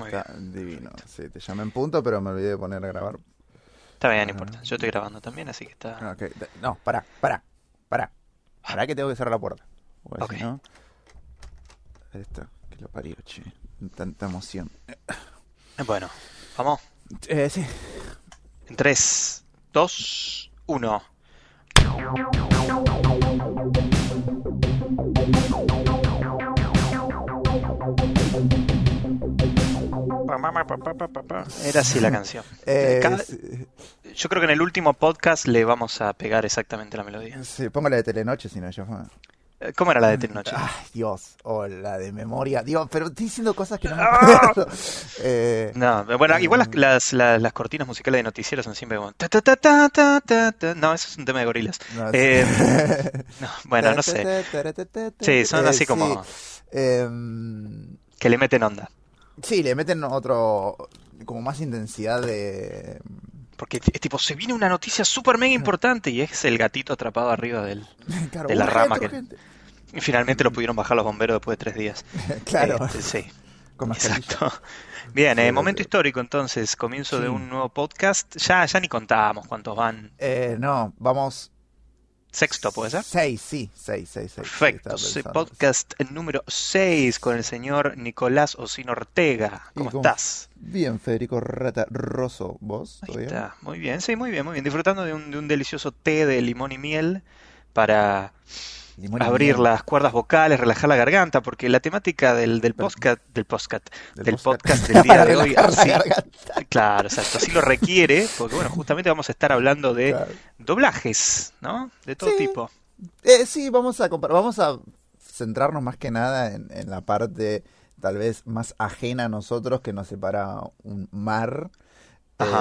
Muy Está divino. Sí, te llamé en punto, pero me olvidé de poner a grabar. Está bien, no importa. Yo estoy grabando también, así que está. Ah, No, pará, pará, pará. Pará que tengo que cerrar la puerta. Porque Ok. si no... Esto, que lo parió, che. Tanta emoción. Bueno, vamos. Eh, sí. En 3, 2, 1. Era así la canción. Eh, Cada- sí, Yo creo que en el último podcast le vamos a pegar exactamente la melodía. sí, pongo la de Telenoche, si no, yo... Eh, ¿Cómo era la de Telenoche? Ay, Dios. O la de memoria. Dios, pero estoy diciendo cosas que no me Ah. acuerdo. Eh, No, bueno, igual las, las, las- las cortinas musicales de noticieros son siempre como... ta, ta, ta, ta, ta, ta, ta. No, eso es un tema de gorilas. no, Eh, sí. no, bueno, no sé. Sí, son así como- sí. Em, Que le meten onda. Sí, le meten otro, como más intensidad de... Porque es tipo, se viene una noticia súper mega importante y es el gatito atrapado arriba del... Claro, De la rama que- finalmente lo pudieron bajar los bomberos después de tres días. Claro, Este, sí, con exacto. Bien, Sí, eh, momento histórico entonces, comienzo de un nuevo podcast. Ya, ya ni contábamos cuántos van. Eh, no, vamos... Sexto, ¿puede ser? Seis, sí, seis, seis, seis. Perfecto, sí, podcast número 6 con el señor Nicolás Osino Ortega. ¿Y ¿Cómo estás? Bien, Federico Rata Rosso, ¿vos? Ahí está, muy bien, sí, muy bien, muy bien. Disfrutando de un, de un delicioso té de limón y miel para Limón abrir las cuerdas vocales, relajar la garganta, porque la temática del, del podcast, del podcast, Del del podcast. del día de hoy, así, claro, exacto, así lo requiere, porque bueno, justamente vamos a estar hablando de Claro. doblajes, ¿no? De todo Sí. tipo. Eh, sí, vamos a vamos a centrarnos más que nada en, en la parte tal vez más ajena a nosotros que nos separa un mar.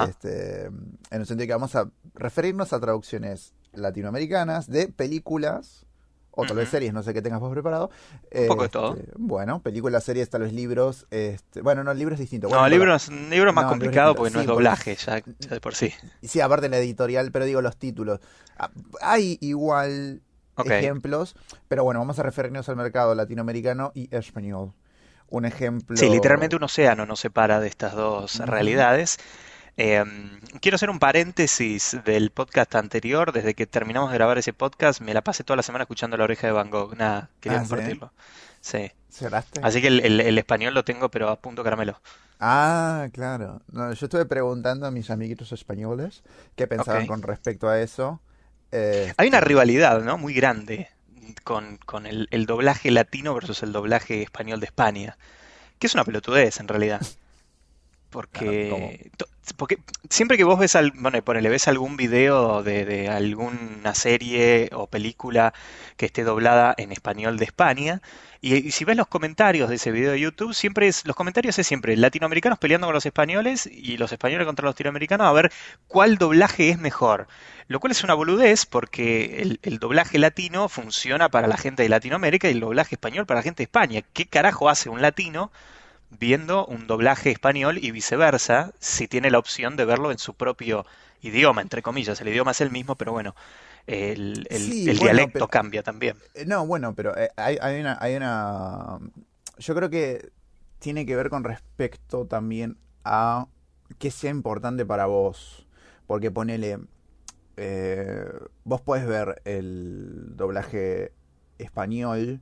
Este, en el sentido que vamos a referirnos a traducciones latinoamericanas de películas o tal vez series, no sé qué tengas vos preparado. Un poco de Este, todo. Bueno, películas, series, tal vez libros. Este, bueno, no, libros distintos. No, Bueno, libro es un libro más No, complicado porque no sí, es doblaje, ya, ya de por sí. Sí, aparte en la editorial, pero digo los títulos. Ah, Hay igual ejemplos, pero bueno, vamos a referirnos al mercado latinoamericano y español. Un ejemplo. Sí, literalmente un océano nos separa de estas dos Ujú. realidades. Eh, quiero hacer un paréntesis del podcast anterior. Desde que terminamos de grabar ese podcast, me la pasé toda la semana escuchando La Oreja de Van Gogh. Nada, quería Ah, ¿sí? compartirlo. Sí. ¿Cerraste? Así que el, el- el español lo tengo, pero a punto caramelo. Ah, claro. No, yo estuve preguntando a mis amiguitos españoles qué pensaban con respecto a eso. Eh, Hay una rivalidad, ¿no? Muy grande con, con el, el doblaje latino versus el doblaje español de España. Que es una pelotudez, en realidad. Porque, porque siempre que vos ves, al, bueno, ponele, ves algún video de, alguna serie o película que esté doblada en español de España, y, y si ves los comentarios de ese video de YouTube, siempre es, los comentarios es siempre latinoamericanos peleando con los españoles y los españoles contra los latinoamericanos a ver cuál doblaje es mejor. Lo cual es una boludez porque el, el doblaje latino funciona para la gente de Latinoamérica y el doblaje español para la gente de España. ¿Qué carajo hace un latino viendo un doblaje español y viceversa si tiene la opción de verlo en su propio idioma, entre comillas? El idioma es el mismo, pero bueno, el, el- Sí, el bueno, dialecto pero- cambia también. Eh, No, bueno, pero eh, hay, hay una, hay una... Yo creo que tiene que ver con respecto también a que sea importante para vos. Porque ponele... eh, vos podés ver el doblaje español,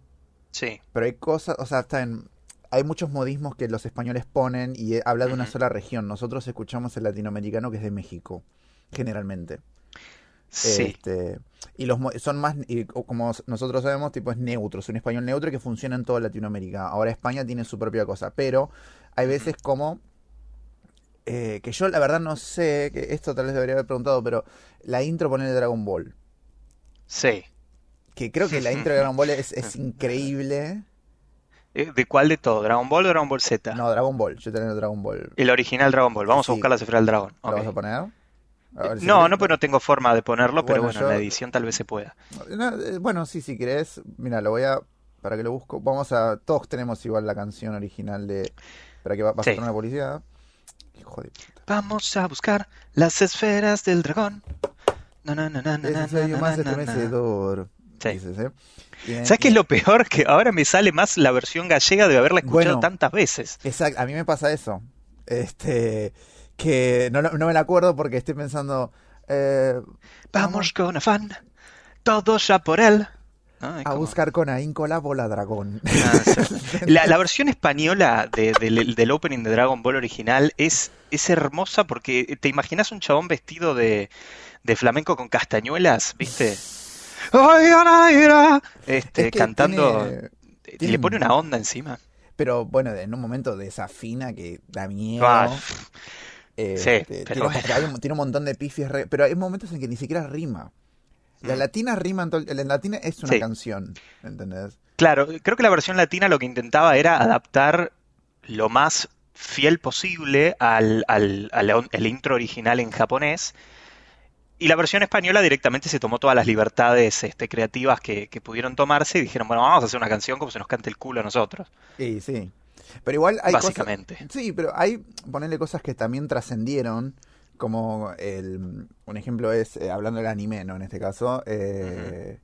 Sí, pero hay cosas, o sea, está en... Hay muchos modismos que los españoles ponen y habla de una sola región. Nosotros escuchamos el latinoamericano que es de México, generalmente. sí, Este, y los son más, y como nosotros sabemos, tipo es neutro, es un español neutro que funciona en toda Latinoamérica. Ahora España tiene su propia cosa, pero hay veces como eh, que yo la verdad no sé, que esto tal vez debería haber preguntado, pero la intro pone de Dragon Ball, sí. que creo que la intro de Dragon Ball es, es increíble. Eh, ¿De cuál de todo? ¿Dragon Ball o Dragon Ball Z? No, Dragon Ball, yo tengo Dragon Ball. El original Dragon Ball. Vamos a buscar la cifra del dragón. ¿Lo Ok. vas a poner? A ver si No, no, pues no tengo forma de ponerlo, pero Bueno, bueno, en la edición tal vez se pueda. No, eh, bueno, sí, si querés, mira, lo voy a, para que lo busco, vamos a, todos tenemos igual la canción original de, para que va, Sí. a poner una publicidad. Hijo de puta. Vamos a buscar las esferas del dragón. Na, na, na, na, na, Es el más estremecedor. Sí. dices, ¿eh? ¿Sabes qué es lo peor? Que ahora me sale más la versión gallega de haberla escuchado Bueno. tantas veces. Exacto, a mí me pasa eso. Este, que no, no me la acuerdo porque estoy pensando, eh, Vamos con afán, todos a por él. Es a como- buscar con ahínco la bola dragón. Ah, sí. La, la versión española de- del, del opening de Dragon Ball original es, es hermosa porque te imaginas un chabón vestido de, de flamenco con castañuelas, ¿viste? Este, Es que cantando. tiene- y tiene- Le pone una onda encima. Pero bueno, en un momento desafina que da miedo. Ah, Este, sí, tiene, pero bueno. hay un, tiene un montón de pifies, re- pero hay momentos en que ni siquiera rima. La Mm. latina rima, en todo la latina es una Sí. canción, ¿entendés? Claro, creo que la versión latina lo que intentaba era adaptar lo más fiel posible al, al, al el intro original en japonés. Y la versión española directamente se tomó todas las libertades este, creativas que, que pudieron tomarse y dijeron, bueno, vamos a hacer una canción como se nos cante el culo a nosotros, Sí, sí. Pero igual hay cosas... básicamente. Sí, pero hay, ponerle cosas que también trascendieron, como el, un ejemplo es, eh, hablando del anime, ¿no? En este caso, eh,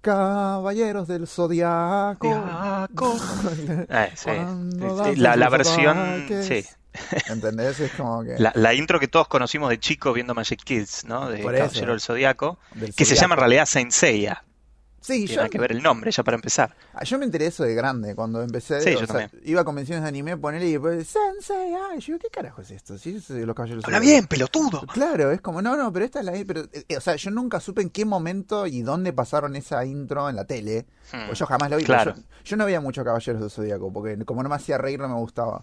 Caballeros del Zodiaco. Zodiaco. Eh, sí, La, la versión, sí, ¿Entendés? Es como que... la, la intro que todos conocimos de chico viendo Magic Kids, ¿no? De Por. Caballero del Zodiaco, del que se llama en realidad Saint Seiya. Sí, Tiene yo, que ver el nombre, ya para empezar. Ah, Yo me enteré eso de grande cuando empecé. Sí, o yo sea, también. Iba a convenciones de anime, ponerle y después, Sensei, ay, yo, ¿qué carajo es esto? Sí, es los caballeros Habla bien, pelotudo. Claro, es como, no, no, pero esta es la. Pero, eh, o sea, yo nunca supe en qué momento y dónde pasaron esa intro en la tele. Hmm. Pues yo jamás lo vi. Claro. yo no veía mucho Caballeros del Zodíaco, porque como no me hacía reír, no me gustaba.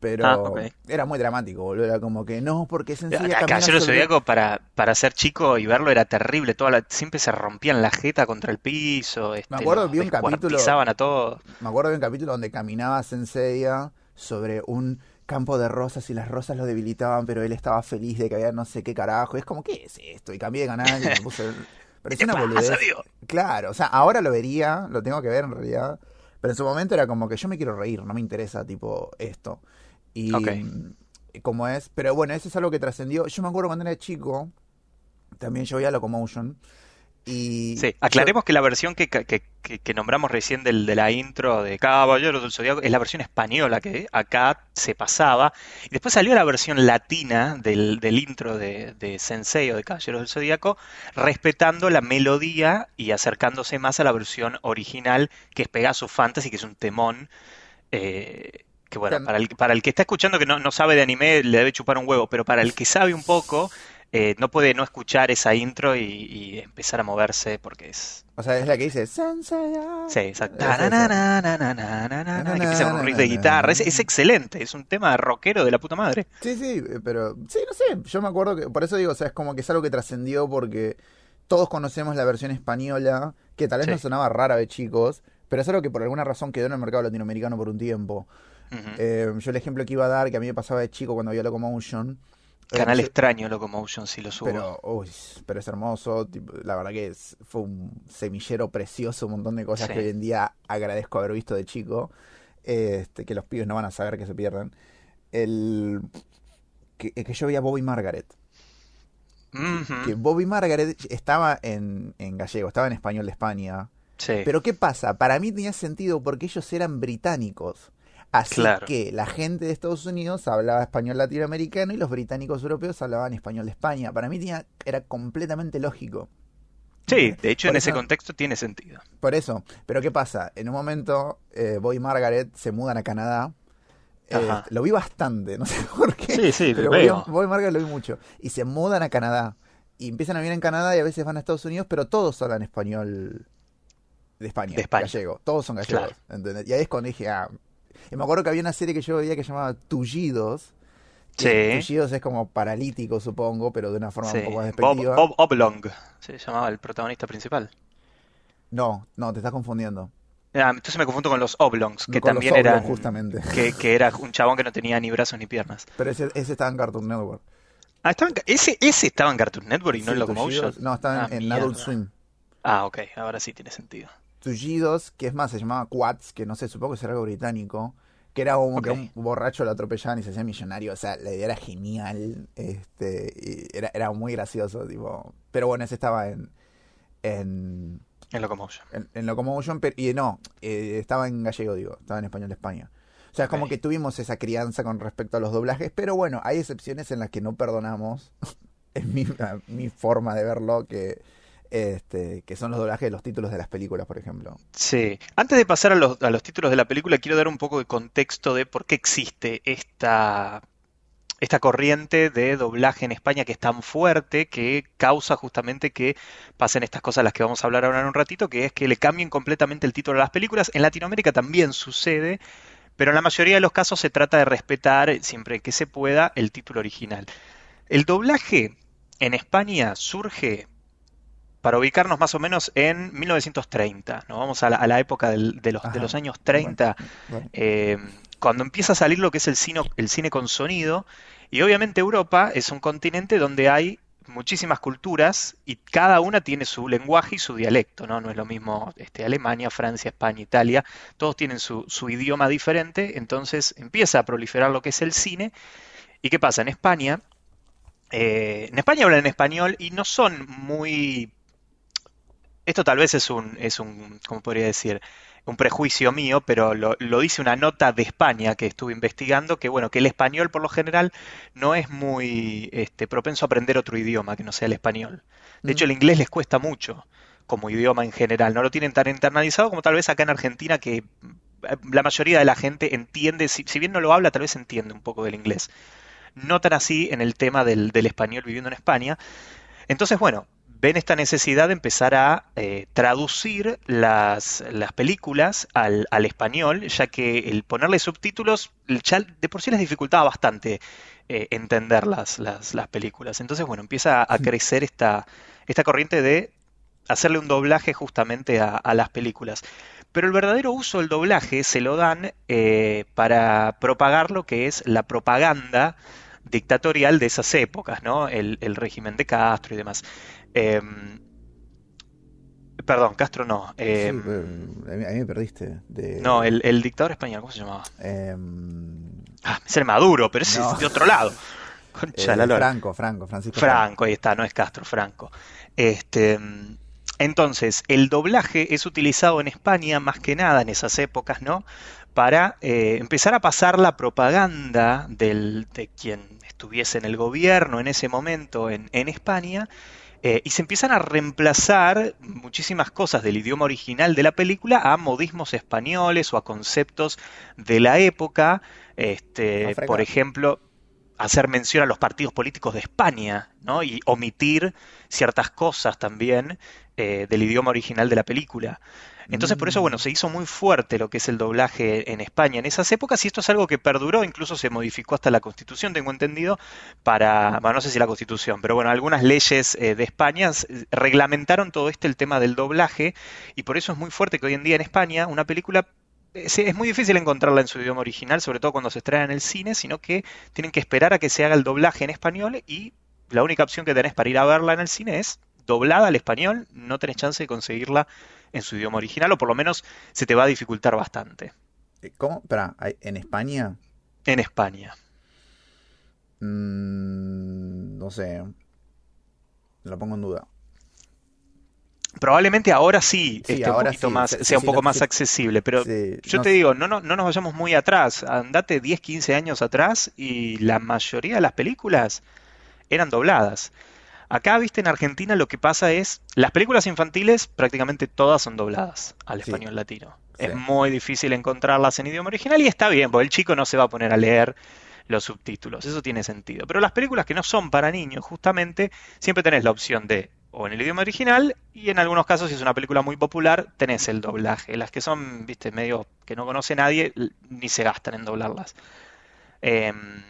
Pero Ah, era muy dramático, boludo. Era como que, no, porque Acá, camina Caballero Zodíaco para, para ser chico y verlo era terrible. Toda la- siempre se rompían la jeta contra el piso. Este, acuerdo, vi un capítulo- a todos. Me acuerdo de un capítulo donde caminaba Senseiya sobre un campo de rosas y las rosas lo debilitaban, pero él estaba feliz de que había no sé qué carajo. Es como, ¿qué es esto? Y cambié de canal y me puse... Parecía ¿Qué una boludez. pasa, Dios? Claro, o sea, ahora lo vería, lo tengo que ver en realidad, pero en su momento era como que yo me quiero reír, no me interesa tipo esto. Y Ok. mm, como es, pero bueno, eso es algo que trascendió. Yo me acuerdo cuando era chico, también yo veía Locomotion. Y Sí, yo- aclaremos que la versión que, que- que- que nombramos recién del, de la intro de Caballeros del Zodíaco es la versión española que acá se pasaba. Y después salió la versión latina del, del intro de, de Sensei o de Caballeros del Zodíaco, respetando la melodía y acercándose más a la versión original, que es Pegasus Fantasy, que es un temón. eh, que bueno, para el, para el que está escuchando que no, no sabe de anime le debe chupar un huevo, pero para el que sabe un poco, eh, no puede no escuchar esa intro y, y empezar a moverse porque es... O sea, es la que dice. Sí, exacto. Que empieza con un riff de guitarra. Es, es excelente, es un tema rockero de la puta madre. Sí, sí, pero sí, no sé, yo me acuerdo que, por eso digo, o sea, es como que es algo que trascendió porque todos conocemos la versión española, que tal vez Sí. nos sonaba rara de chicos, pero es algo que por alguna razón quedó en el mercado latinoamericano por un tiempo. Eh, yo el ejemplo que iba a dar, que a mí me pasaba de chico cuando veía Locomotion, eh, Canal yo- extraño Locomotion, si lo subo. pero, uy, pero es hermoso, tipo, la verdad que es- fue un semillero precioso, un montón de cosas Sí. que hoy en día agradezco haber visto de chico, este, que los pibes no van a saber que se pierden. El que, que yo veía Bobby Margaret. Que Bobby Margaret estaba en, en gallego, estaba en español de España. Sí. Pero ¿qué pasa? Para mí tenía sentido porque ellos eran británicos. Así Claro. que la gente de Estados Unidos hablaba español latinoamericano y los británicos europeos hablaban español de España. Para mí tenía, era completamente lógico. Sí, de hecho Por en ese contexto tiene sentido. Por eso. Pero ¿qué pasa? En un momento, eh, Boy y Margaret se mudan a Canadá. Eh, lo vi bastante, no sé por qué. Sí, sí, pero veo. Boy, Boy y Margaret lo vi mucho. Y se mudan a Canadá. Y empiezan a vivir en Canadá y a veces van a Estados Unidos, pero todos hablan español de España, De España. gallego. Todos son gallegos. Claro. ¿entendés? Y ahí es cuando dije, ah. Y me acuerdo que había una serie que yo veía que se llamaba Tullidos. Sí. Tullidos es como paralítico, supongo, pero de una forma Sí. un poco más despectiva. Bob Oblong se llamaba el protagonista principal. No, no, te estás confundiendo. Ah, entonces me confundo con los Oblongs, que Con los también Oblong, eran. justamente. Que, que era un chabón que no tenía ni brazos ni piernas. Pero ese, ese estaba en Cartoon Network. Ah, estaba en ese, ese estaba en Cartoon Network y no en Sí, Locomotion. No, estaba Ah, en, en mierda. Adult Swim. Ah, ok, ahora sí tiene sentido. Tullidos, que es más, se llamaba Quats, que no sé, supongo que será algo británico. Que era como que un borracho lo atropellaban y se hacía millonario. O sea, la idea era genial. Este, y era, era muy gracioso, tipo. Pero bueno, ese estaba en, en, En Locomotion. En, en Locomotion, pero, y no, eh, estaba en gallego, digo, estaba en español de España. O sea, es como que tuvimos esa crianza con respecto a los doblajes, pero bueno, hay excepciones en las que no perdonamos, en mi, mi forma de verlo, que, este, que son los doblajes de los títulos de las películas, por ejemplo. Sí. Antes de pasar a los, a los títulos de la película, quiero dar un poco de contexto de por qué existe esta, esta corriente de doblaje en España que es tan fuerte que causa justamente que pasen estas cosas las que vamos a hablar ahora en un ratito, que es que le cambien completamente el título a las películas. En Latinoamérica también sucede, pero en la mayoría de los casos se trata de respetar, siempre que se pueda, el título original. El doblaje en España surge para ubicarnos más o menos en 1930, ¿no? Vamos a la, a la época del- de, los, de Ajá. los años 30, Bueno, eh, cuando empieza a salir lo que es el cine, el cine con sonido, y obviamente Europa es un continente donde hay muchísimas culturas y cada una tiene su lenguaje y su dialecto, ¿no? No es lo mismo este, Alemania, Francia, España, Italia, todos tienen su, su idioma diferente, entonces empieza a proliferar lo que es el cine. ¿Y qué pasa? En España, eh, en España hablan en español y no son muy esto tal vez es un, es un, ¿cómo podría decir? Un prejuicio mío, pero lo, lo dice una nota de España que estuve investigando, que bueno, que el español por lo general no es muy este, propenso a aprender otro idioma que no sea el español. De hecho, Mm. el inglés les cuesta mucho como idioma en general, no lo tienen tan internalizado como tal vez acá en Argentina, que eh, la mayoría de la gente entiende, si, si bien no lo habla, tal vez entiende un poco del inglés. No tan así en el tema del, del español viviendo en España. Entonces, bueno, ven esta necesidad de empezar a eh, traducir las, las películas al, al español, ya que el ponerle subtítulos ya de por sí les dificultaba bastante eh, entender las, las, las películas. Entonces, bueno, empieza a crecer esta, esta corriente de hacerle un doblaje justamente a, a las películas. Pero el verdadero uso del doblaje se lo dan eh, para propagar lo que es la propaganda dictatorial de esas épocas, ¿no? El, el régimen de Castro y demás. Eh, perdón, Castro no. Sí, eh, a mí, me perdiste. De, no, el, el dictador español, ¿cómo se llamaba? em, Ah, es el Maduro, pero ese No. es de otro lado. Concha eh, la lora. Franco, Franco, Francisco Franco, ahí está, no es Castro, Franco. Este, entonces, el doblaje es utilizado en España más que nada en esas épocas, ¿no? Para eh, empezar a pasar la propaganda del, de quien estuviese en el gobierno en ese momento en, en España. Eh, y se empiezan a reemplazar muchísimas cosas del idioma original de la película a modismos españoles o a conceptos de la época. Este, por ejemplo, hacer mención a los partidos políticos de España, ¿no? Y omitir ciertas cosas también eh, del idioma original de la película. Entonces, por eso, bueno, Mm. se hizo muy fuerte lo que es el doblaje en España en esas épocas y esto es algo que perduró, incluso se modificó hasta la Constitución, tengo entendido, para, bueno, no sé si la Constitución, pero bueno, algunas leyes eh, de España eh, reglamentaron todo este el tema del doblaje y por eso es muy fuerte que hoy en día en España una película es, es muy difícil encontrarla en su idioma original, sobre todo cuando se estrena en el cine, sino que tienen que esperar a que se haga el doblaje en español y la única opción que tenés para ir a verla en el cine es doblada al español, no tenés chance de conseguirla en su idioma original o por lo menos se te va a dificultar bastante Eh, ¿Cómo? Espera, ¿hay- ¿en España? en España. Mm, no sé. Lo pongo en duda. Probablemente ahora sí Sí, esté un ahora poquito sí, más, sí, sea un poco más accesible, pero yo no te digo, no, no, no nos vayamos muy atrás, andate 10, 15 años atrás y la mayoría de las películas eran dobladas. Acá, viste, en Argentina lo que pasa es, las películas infantiles prácticamente todas son dobladas al Sí. español latino. Sí. Es muy difícil encontrarlas en idioma original y está bien, porque el chico no se va a poner a leer los subtítulos, eso tiene sentido. Pero las películas que no son para niños, justamente, siempre tenés la opción de o en el idioma original y en algunos casos, si es una película muy popular, tenés el doblaje. Las que son, viste, medio que no conoce nadie, ni se gastan en doblarlas. Em,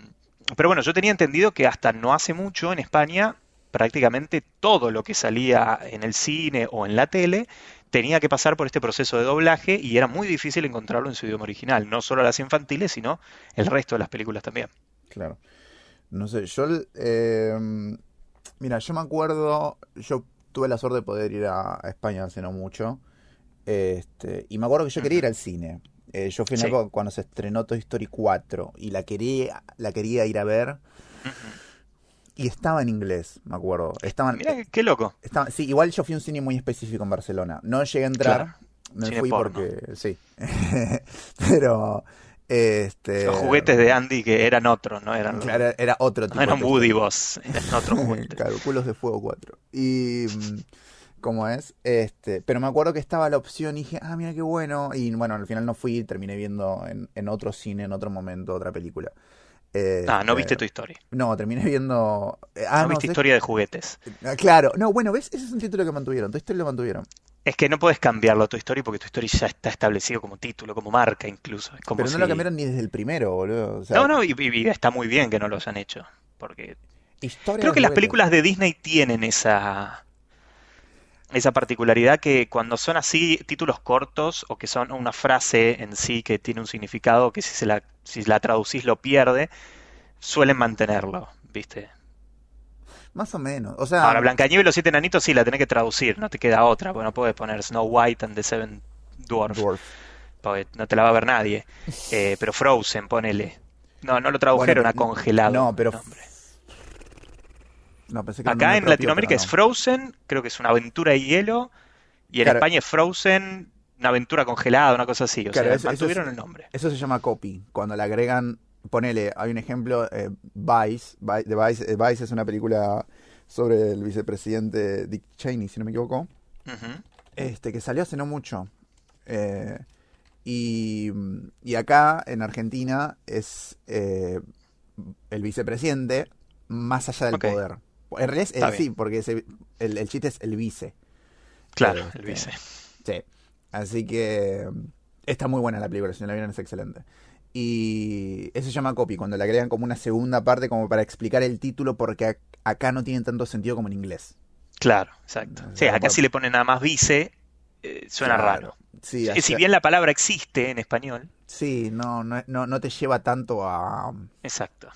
pero bueno, yo tenía entendido que hasta no hace mucho en España prácticamente todo lo que salía en el cine o en la tele tenía que pasar por este proceso de doblaje y era muy difícil encontrarlo en su idioma original, no solo las infantiles, sino el resto de las películas también. Claro. No sé, yo, eh, mira, yo me acuerdo, yo tuve la suerte de poder ir a, a España hace no mucho, este, y me acuerdo que yo quería ir al cine. Eh, yo fui en Sí. cuando se estrenó Toy Story 4 y la quería, la quería ir a ver. Y estaba en inglés, me acuerdo. Estaban, Mira, qué loco. estaba- sí, igual yo fui a un cine muy específico en Barcelona. No llegué a entrar, Claro. me Cine fui porno. porque sí. Pero este Los juguetes de Andy que eran otros, no eran, claro, era otro tipo no eran Woody Boss, eran otros juguetes. Claro, culos de fuego 4. Y. mm, ¿Cómo es? Este, pero me acuerdo que estaba la opción y dije, ah, mira qué bueno. Y bueno, al final no fui, terminé viendo en, en otro cine, en otro momento, otra película. Ah, no viste tu historia. No, terminé viendo. eh, Ah, no no, viste ¿sabes? historia de juguetes. Ah, Claro, no, bueno, ¿ves? Ese es un título que mantuvieron. Tu historia lo mantuvieron. Es que no puedes cambiarlo tu historia porque tu historia ya está establecido como título, como marca incluso. Como Pero no si- lo cambiaron ni desde el primero, boludo. O sea, No, no, y, está muy bien que no lo hayan hecho. Porque historia creo que las películas de Disney tienen esa, esa particularidad que cuando son así títulos cortos o que son una frase en sí que tiene un significado que si, se la, si la traducís lo pierde, suelen mantenerlo, ¿viste? Más o menos. O sea, Ahora, Blancanieves y los siete enanitos sí la tenés que traducir, no te queda otra, porque no puedes poner Snow White and the Seven Dwarfs, Dwarf. porque no te la va a ver nadie. Eh, pero Frozen, ponele. No, no lo tradujeron Bueno, a congelado. No, pero. No, pensé que Acá en propio, Latinoamérica es no. Frozen, creo que es una aventura de hielo, y en Claro. España es Frozen, una aventura congelada, una cosa así. O Claro, sea, eso- eso mantuvieron es- el nombre. Eso se llama copy. Cuando le agregan, ponele, hay un ejemplo, eh, Vice, eh, Vice es una película sobre el vicepresidente Dick Cheney, si no me equivoco, este que salió hace no mucho. Eh, y, y acá en Argentina es eh, el vicepresidente más allá del poder. En realidad es- eh, sí, porque el, el chiste es el vice. Claro, Este, el vice. Sí. Así que está muy buena la película, si no la vieron es excelente. Y eso se llama copy, cuando le agregan como una segunda parte como para explicar el título porque ac- acá no tiene tanto sentido como en inglés. Claro, exacto. O Sí, sea, acá si le ponen nada más vice, eh, suena Claro. raro. Sí, Eh, Si allá- bien la palabra existe en español, sí no, no, no, no te lleva tanto a, exacto.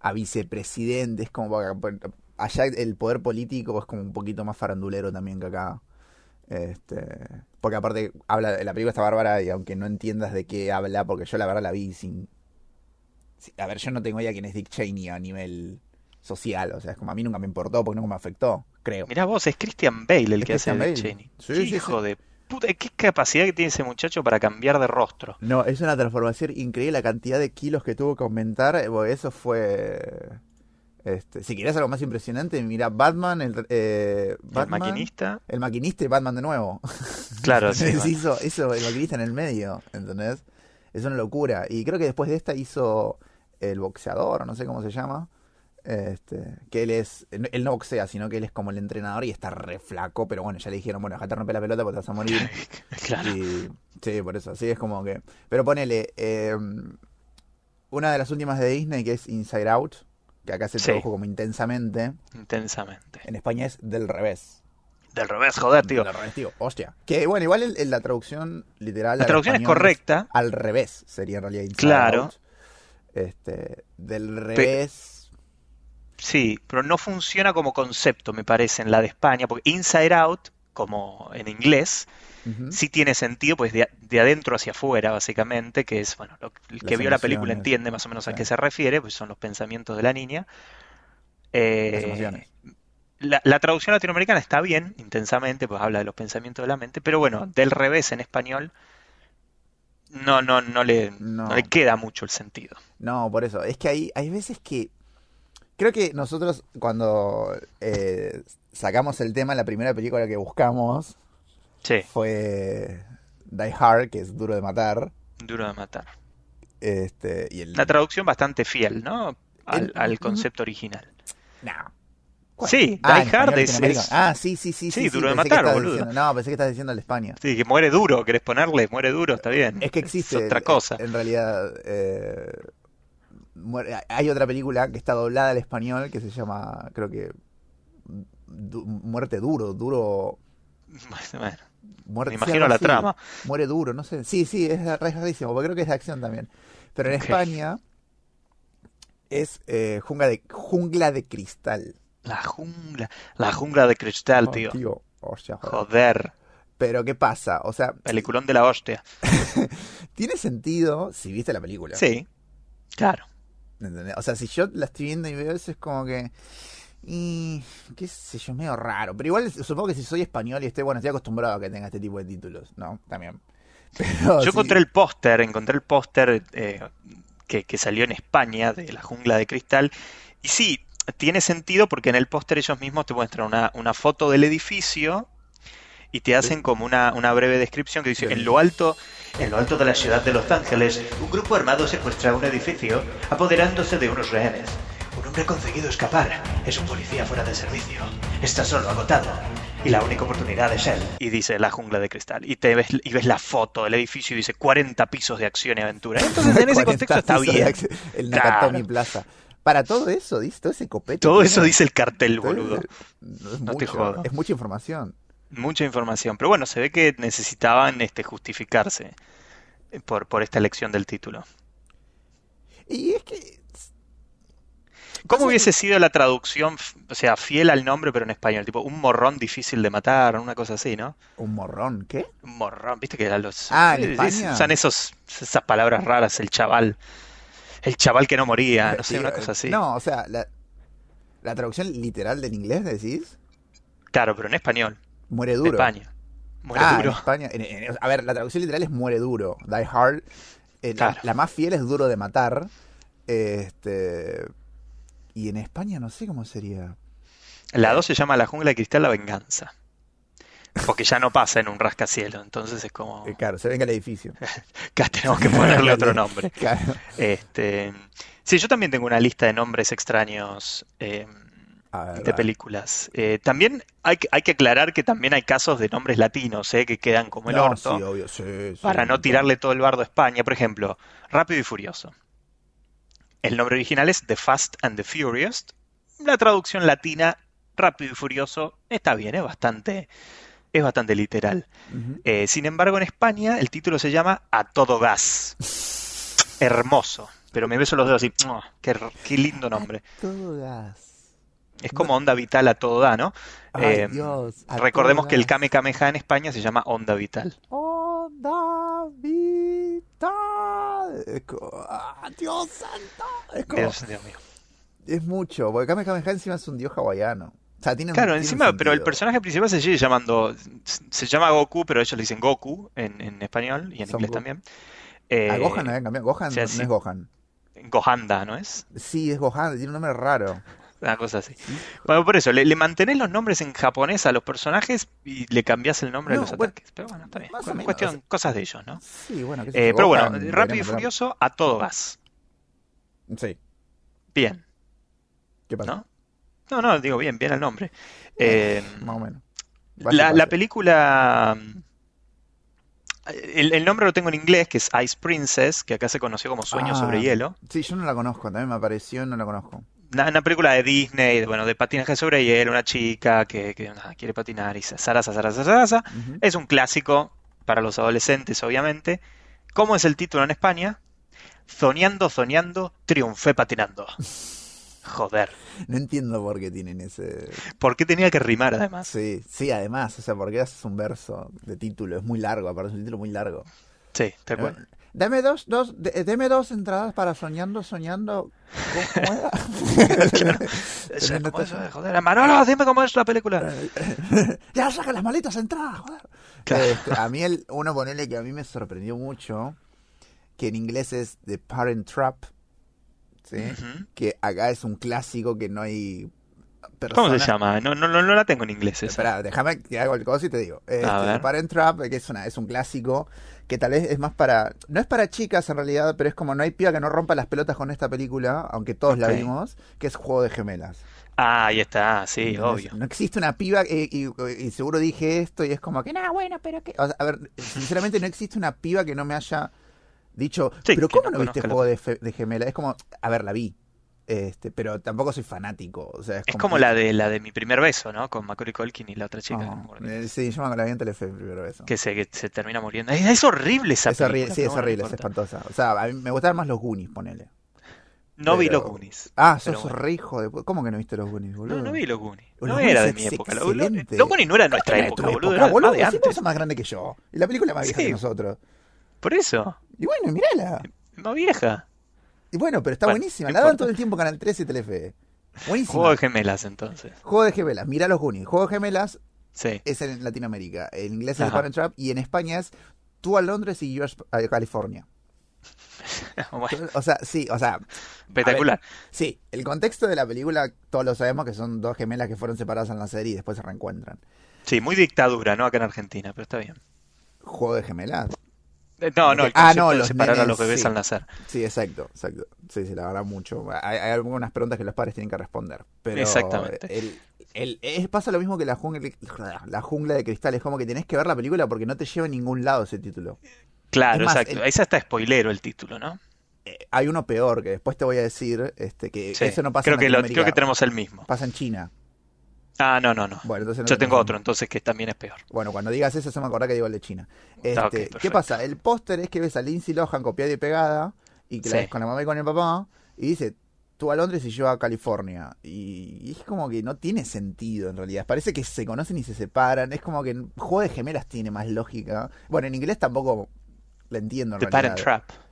a vicepresidente, es como para- allá el poder político es como un poquito más farandulero también que acá. Este, porque aparte habla la película está bárbara y aunque no entiendas de qué habla, porque yo la verdad la vi sin, a ver, yo no tengo idea quién es Dick Cheney a nivel social, o sea, es como a mí nunca me importó porque nunca me afectó, creo. Mirá vos, es Christian Bale el Es que hace Christian de Dick. Cheney. Sí, Qué sí, hijo sí. de puta, qué capacidad que tiene ese muchacho para cambiar de rostro. No, es una transformación increíble la cantidad de kilos que tuvo que aumentar, eh, eso fue este, si querés algo más impresionante, mira Batman, el, eh, El maquinista, el maquinista y Batman de nuevo. claro, sí. Bueno. hizo, hizo el maquinista en el medio, ¿entendés? Es una locura. Y creo que después de esta hizo el boxeador, no sé cómo se llama. Este, que él es, él no boxea, sino que él es como el entrenador y está re flaco, pero bueno, ya le dijeron, bueno, dejate romper la pelota porque te vas a morir. Claro. Y, sí, por eso, sí, es como que... Pero ponele, eh, una de las últimas de Disney que es Inside Out, que acá se Sí. tradujo como intensamente, Intensamente. en España es del revés. Del revés, joder, tío. Del revés, tío. Hostia. Que bueno, igual el- el- la traducción literal. La traducción es correcta. Al revés sería en realidad Claro. Out. Este, del revés. Sí, pero no funciona como concepto, me parece, en la de España, porque Inside Out, como en inglés, Ujú. sí tiene sentido, pues de, de adentro hacia afuera, básicamente, que es, bueno, lo, el que Las vio la película entiende más o menos a qué se refiere, pues son los pensamientos de la niña. Eh, la, la traducción latinoamericana está bien, intensamente, pues habla de los pensamientos de la mente, pero bueno, del revés en español no, no, no le, No. no le queda mucho el sentido. No, por eso. Es que hay, hay veces que. Creo que nosotros, cuando eh, sacamos el tema, la primera película que buscamos Sí, fue Die Hard, que es duro de matar. duro de matar. Este, y el. Una traducción bastante fiel, ¿no? Al, El- al concepto original. No. ¿Cuál? Sí, Ah, Die español Hard es- Ah, sí, sí, sí. Sí, sí, duro de matar, boludo. diciendo- no, pensé que estabas diciendo el España. Sí, que muere duro, ¿querés ponerle? Muere duro, está bien. Es que existe. Es otra cosa. En realidad, eh, muere- hay otra película que está doblada al español que se llama, creo que. Du- muerte duro, duro. Bueno, Muerte, me imagino la trama. Muere duro, no sé. Sí, sí, es, es rarísimo, porque creo que es de acción también. Pero en. España es eh, jungla, de, jungla de cristal. La jungla, la jungla de cristal, Oh, tío. tío, hostia, joder. Joder, Pero ¿qué pasa? O sea, peliculón de la hostia. tiene sentido si viste la película. Sí, claro. ¿Entendés? O sea, si yo la estoy viendo y veo eso, es como que. Y qué sé yo, medio raro. Pero igual supongo que si soy español y estoy, bueno, estoy acostumbrado a que tenga este tipo de títulos, ¿no? También. Pero, Yo encontré el póster, encontré el póster eh, que, que, salió en España de la jungla de cristal. Y sí, tiene sentido porque en el póster ellos mismos te muestran una, una foto del edificio y te hacen como una, una, breve descripción que dice, en lo alto, en lo alto de la ciudad de Los Ángeles, un grupo armado secuestra un edificio apoderándose de unos rehenes. Hombre ha conseguido escapar. Es un policía fuera de servicio. Está solo, agotado. Y la única oportunidad es él. Y dice la jungla de cristal. Y te ves, y ves la foto del edificio y dice 40 pisos de acción y aventura. Entonces en ese contexto está bien. El Nakatomi Plaza. Para todo eso, dice todo ese copete. Todo eso dice el cartel, boludo. no, te jodas. Es mucha información mucha información. Pero bueno, se ve que necesitaban este, justificarse por, por esta elección del título. Y es que... ¿Cómo hubiese sido la traducción, o sea, fiel al nombre, pero en español? Tipo, un morrón difícil de matar, una cosa así, ¿no? ¿Un morrón? ¿Qué? Un morrón, viste que eran los... Ah, en España. Usan esos, esas palabras raras, el chaval. El chaval que no moría, no sé, una cosa así. No, o sea, la, la traducción literal del inglés, decís. Claro, pero en español. Muere duro. España. Muere ah, duro. En España. a ver, la traducción literal es muere duro. Die hard. Eh, la, más fiel es duro de matar. Este. Y en España no sé cómo sería. La 2 se llama La jungla de cristal, la venganza. Porque ya no pasa en un rascacielos, entonces es como. Eh, claro, se venga el edificio. Acá tenemos que ponerle otro nombre. Claro. Este... Sí, yo también tengo una lista de nombres extraños. Eh, de películas. Eh, también hay que, hay que aclarar que también hay casos de nombres latinos eh, que quedan como el orto. para no tirarle todo el bardo a España. Por ejemplo, Rápido y Furioso. El nombre original es The Fast and the Furious. La traducción latina, Rápido y Furioso, está bien, es bastante, es bastante literal. Eh, sin embargo, en España el título se llama A Todo Gas. Hermoso. Pero me beso los dedos así. qué, qué lindo nombre. A todo gas. Es como onda vital a todo da, ¿no? Eh, recordemos que el Kame Kameha en España se llama onda vital. Onda vital. Ah, Dios santo. Es Dios, Dios mío. Es mucho, porque Kame Kameha encima es un dios hawaiano. O sea, tiene, claro, encima, pero el personaje principal se sigue llamando, se llama Goku, pero ellos le dicen Goku en, en español y en inglés también. Eh, a Gohan habían cambiado. Gohan no, es Gohan. Gohanda, ¿no es? Sí, es Gohan, tiene un nombre raro. Una cosa así. Bueno, por eso, le, le, mantenés los nombres en japonés a los personajes y le cambiás el nombre a los ataques. Pero bueno, está bien. cuestión, cosas de ellos, ¿no? Sí, bueno. Eh, pero bueno, rápido y furioso a todo gas. Sí. Bien. ¿Qué pasa? ¿No? No, no, digo bien, bien el nombre. Eh, Más o menos. La, la, película. El, el, nombre lo tengo en inglés, que es Ice Princess, que acá se conoció como Sueño sobre ah, Hielo. Sí, yo no la conozco, también me apareció, no la conozco una, película de Disney, bueno, de patinaje sobre hielo, una chica que, quiere patinar y zaraza, zaraza, zaraza. Es un clásico para los adolescentes, obviamente. ¿Cómo es el título en España? Soñando, soñando, triunfé patinando. Joder. No entiendo por qué tienen ese. ¿Por qué tenía que rimar además? Sí, sí, además, o sea, porque haces un verso de título, es muy largo, aparte es un título muy largo. Sí, te eh, Deme dos, dos, deme dos entradas para soñando, soñando. ¿Cómo, era? joder, Manolo, dime cómo es la película. ya saca las maletas entradas, joder. Este, a mí el, uno ponele que a mí me sorprendió mucho, que en inglés es The Parent Trap, ¿sí? Que acá es un clásico que no hay ¿Cómo se llama? No, no, no, la tengo en inglés. Esa. Espera, déjame que hago el coso y te digo. Este, Parent Trap, que es, una, es un clásico que tal vez es más para. No es para chicas en realidad, pero es como no hay piba que no rompa las pelotas con esta película, aunque todos la vimos, que es Juego de Gemelas. Ah, ahí está, sí, obvio. No existe una piba, eh, y, seguro dije esto, y es como que, nada, bueno, pero que. a ver, sinceramente no existe una piba que no me haya dicho, pero ¿cómo no, viste Juego de, de Gemelas? Es como, a ver, la vi este, pero tampoco soy fanático. O sea, es, como, la de la de mi primer beso, ¿no? Con Macaulay Culkin y la otra chica. Eh, sí, yo me la vi en Telefe, mi primer beso. Que se, que se termina muriendo. Es, horrible esa es horrible, Sí, es horrible, es espantosa. O sea, a mí me gustaban más los Goonies, ponele. No vi los Goonies. Ah, sos bueno. re hijo de... ¿Cómo que no viste los Goonies, boludo? No, no vi los Goonies. No era de mi época. Los, Goonies no era nuestra época, boludo. Era boludo. de antes. Más grande que yo. Y la película es más vieja que nosotros. Por eso. Y bueno, mirala. Más vieja. Y bueno, pero está buenísima. la dan todo el tiempo Canal 13 y Telefe. Buenísima. Juego de gemelas, entonces. Juego de gemelas. Mira los Goonies. Juego de gemelas Sí. es en Latinoamérica. En inglés es. Parent Trap y en España es tú a Londres y yo a California. Bueno, O sea, sí, o sea, espectacular. sí, el contexto de la película todos lo sabemos que son dos gemelas que fueron separadas en la serie y después se reencuentran. Sí, muy dictadura, ¿no? Acá en Argentina, pero está bien. Juego de gemelas. Eh, No, no, el Ah, no, de los separar a los bebés sí. al nacer. Sí, exacto, exacto. Sí, sí, la verdad mucho. Hay, hay algunas preguntas que los padres tienen que responder. Pero Exactamente. El, el- es- pasa lo mismo que la jungla, la jungla de cristal. Es como que tenés que ver la película porque no te lleva a ningún lado ese título. Claro, Es más, exacto. Esa está spoilero el título, ¿no? Eh, hay uno peor que después te voy a decir este, que Sí. eso no pasa creo en que lo- creo que tenemos el mismo. pasa en China. Ah, no, no, no. Bueno, entonces no Yo tengo otro, entonces que también es peor. Bueno, cuando digas eso se me acordá que digo el de China. Este, ¿Qué pasa? El póster es que ves a Lindsay Lohan copiada y pegada y que la ves con la mamá y con el papá y dice tú a Londres y yo a California. Y, y es como que no tiene sentido en realidad. Parece que se conocen y se separan. Es como que Juego de Gemelas tiene más lógica. Bueno, en inglés tampoco la entiendo en The realidad. Parent Trap.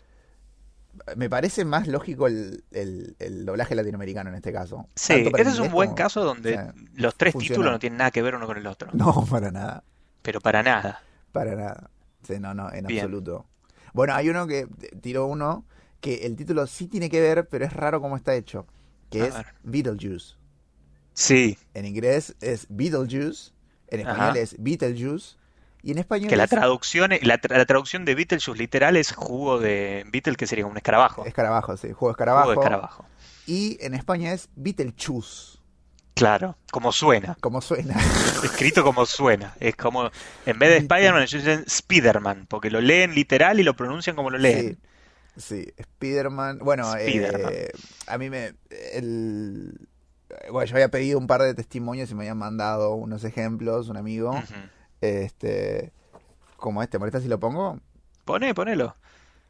Me parece más lógico el, el- el doblaje latinoamericano en este caso. Sí, ese es un buen como- caso donde o sea, los tres funciona. títulos no tienen nada que ver uno con el otro. No, para nada. Pero para nada. Para nada. Sí, no, no, en Bien. absoluto. Bueno, hay uno que tiró uno que el título sí tiene que ver, pero es raro cómo está hecho. Que A es ver. Beetlejuice. Sí, En inglés es Beetlejuice. En español Ajá. es Beetlejuice. Y en español que la es traducción, la, tra- la traducción de Beetlejuice literal es jugo de Beetle, que sería un escarabajo. escarabajo, sí, juego de Jugo escarabajo. de escarabajo. Y en España es Beetlejuice. Claro, como suena. Como suena. Escrito como suena. Es como, en vez de Spider-Man, ellos dicen Spiderman, porque lo leen literal y lo pronuncian como lo leen. Sí, sí. Spider-Man. Bueno, eh, a mí me. El, bueno, yo había pedido un par de testimonios y me habían mandado unos ejemplos, un amigo. Ujú. Este. Como este, ¿molesta si lo pongo? Poné, ponelo.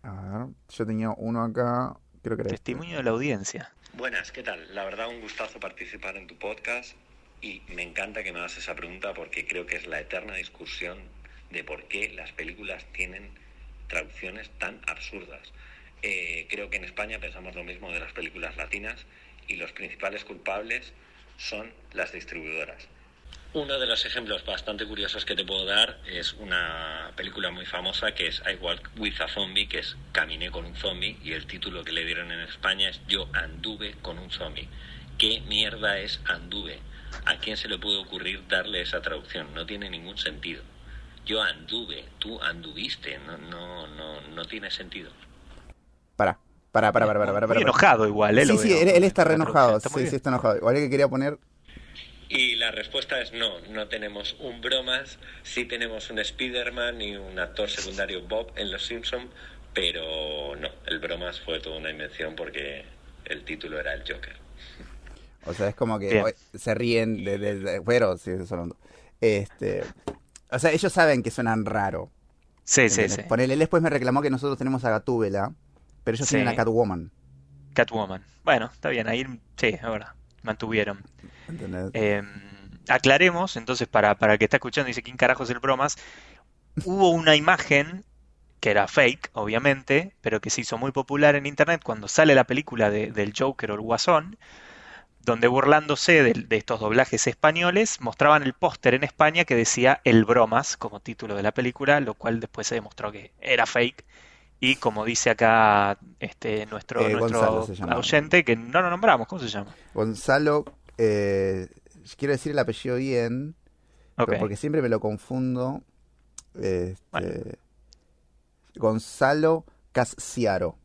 A ver, yo tenía uno acá. Creo que era este. Testimonio de la audiencia. Buenas, ¿qué tal? La verdad un gustazo participar en tu podcast y me encanta que me hagas esa pregunta porque creo que es la eterna discusión de por qué las películas tienen traducciones tan absurdas. Eh, creo que en España pensamos lo mismo de las películas latinas y los principales culpables son las distribuidoras. Uno de los ejemplos bastante curiosos que te puedo dar es una película muy famosa que es I Walk with a Zombie, que es Caminé con un zombie, y el título que le dieron en España es Yo anduve con un zombie. ¿Qué mierda es anduve? ¿A quién se le puede ocurrir darle esa traducción? No tiene ningún sentido. Yo anduve, tú anduviste, no, no, no, no tiene sentido. Para, para, para, para, para, para. Muy para. enojado igual, ¿eh? Sí, sí, él, él está re enojado. Sí, sí, está enojado. Igual que quería poner. Y la respuesta es no, no tenemos un bromas, sí tenemos un Spider-Man y un actor secundario Bob en Los Simpson, pero no, el bromas fue toda una invención porque el título era el Joker. O sea, es como que Bien. se ríen de, de- de- pero sí, sonando. Este, o sea, ellos saben que suenan raro. Sí, sí, sí. Ponele, él después me reclamó que nosotros tenemos a Gatúbela, pero ellos Sí. tienen a Catwoman. Catwoman. Bueno, está bien, ahí sí, es verdad. Mantuvieron. Eh, aclaremos, entonces, para, para el que está escuchando, dice, ¿quién carajo es el bromas? Hubo una imagen que era fake, obviamente, pero que se hizo muy popular en internet cuando sale la película de- del Joker o el Guasón, donde burlándose de, de estos doblajes españoles, mostraban el póster en España que decía El Bromas como título de la película, lo cual después se demostró que era fake. Y como dice acá este nuestro, Eh, nuestro oyente, que no lo nombramos, ¿cómo se llama? Gonzalo, eh, quiero decir el apellido bien, pero Ok. porque siempre me lo confundo. Este, Bueno. Gonzalo Casiaro.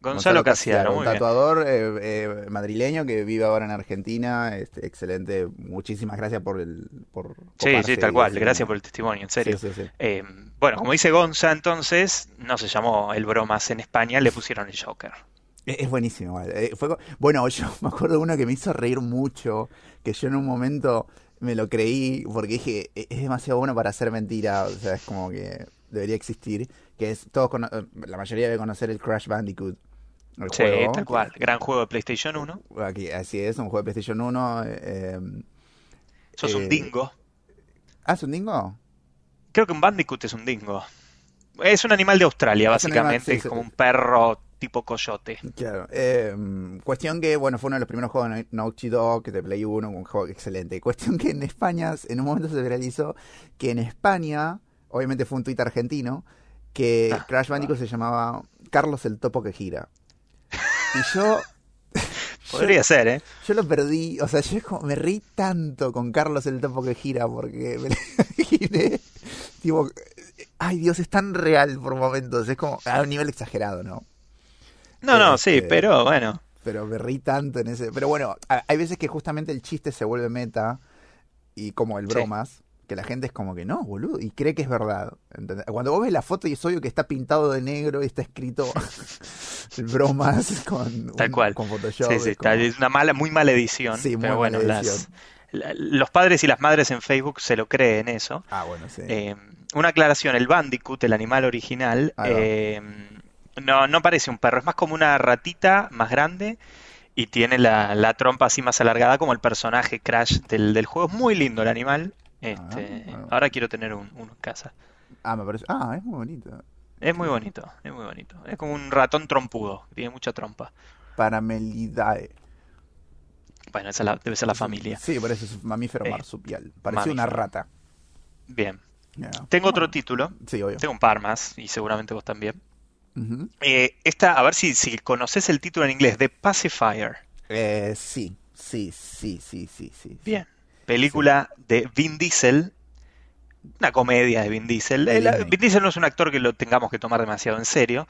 Gonzalo Casiaro, un tatuador eh, eh, madrileño que vive ahora en Argentina. Este, excelente. Muchísimas gracias por el. Por Sí, sí, tal cual. Gracias por el testimonio, en serio. Sí, sí, sí. Eh, bueno, como dice Gonza, entonces, no se llamó el bromas en España, le pusieron el Joker. Es es buenísimo. fue bueno, yo me acuerdo de uno que me hizo reír mucho, que yo en un momento me lo creí porque dije, "E- es demasiado bueno para ser mentira, o sea, es como que debería existir, que es, todos la mayoría debe conocer el Crash Bandicoot, el Sí, juego. tal cual. Gran juego de PlayStation 1. Aquí, así es, un juego de PlayStation 1. eh, eh, Sos Eh, un dingo. ¿Ah, es un dingo? Creo que un Bandicoot es un dingo. Es un animal de Australia, Es un animal, básicamente. sí, es sí. como un perro tipo coyote. Claro. Eh, cuestión que, bueno, fue uno de los primeros juegos de Naughty Dog de Play 1, un juego excelente. Cuestión que en España, en un momento se viralizó que en España, obviamente fue un tuit argentino, que Ah, Crash Bandicoot se llamaba Carlos el Topo que gira. Y yo... Podría ser, ¿eh? Yo lo perdí, o sea, yo como, me reí tanto con Carlos el Topo que gira porque me lo imaginé. Tipo, ay Dios, es tan real por momentos, es como a un nivel exagerado, ¿no? No, no, Este, sí, pero bueno. Pero me reí tanto en ese. Pero bueno, hay veces que justamente el chiste se vuelve meta y como el Sí. Que la gente es como que no, boludo, y cree que es verdad. ¿entendés? Cuando vos ves la foto y es obvio que está pintado de negro y está escrito bromas con, Tal un- cual. con Photoshop. Sí, es sí, como- una mala, muy mala edición. Sí, muy pero bueno, mala las- edición. la- los padres y las madres en Facebook se lo creen eso. Ah, bueno, sí. Eh, una aclaración, el Bandicoot, el animal original, eh, no, no parece un perro, es más como una ratita más grande y tiene la, la trompa así más alargada como el personaje Crash del, del juego. Es muy lindo el animal. Este, Ah. ahora quiero tener un- en casa. Ah, me parece. Ah, es muy bonito. Es muy bonito, es muy bonito. Es como un ratón trompudo, tiene mucha trompa. Paramelidae. Bueno, esa la- debe ser la familia. Sí, por eso es un mamífero Eh, marsupial. Parecía una rata. Bien. Tengo otro título, Sí, obvio. tengo un par más y seguramente vos también. Eh, esta, a ver si, si conoces el título en inglés, The Pacifier. Eh, sí, sí, sí, sí, sí, sí. Bien. Película de Vin Diesel. Una comedia de Vin Diesel. El-. Vin Diesel no es un actor que lo tengamos que tomar demasiado en serio.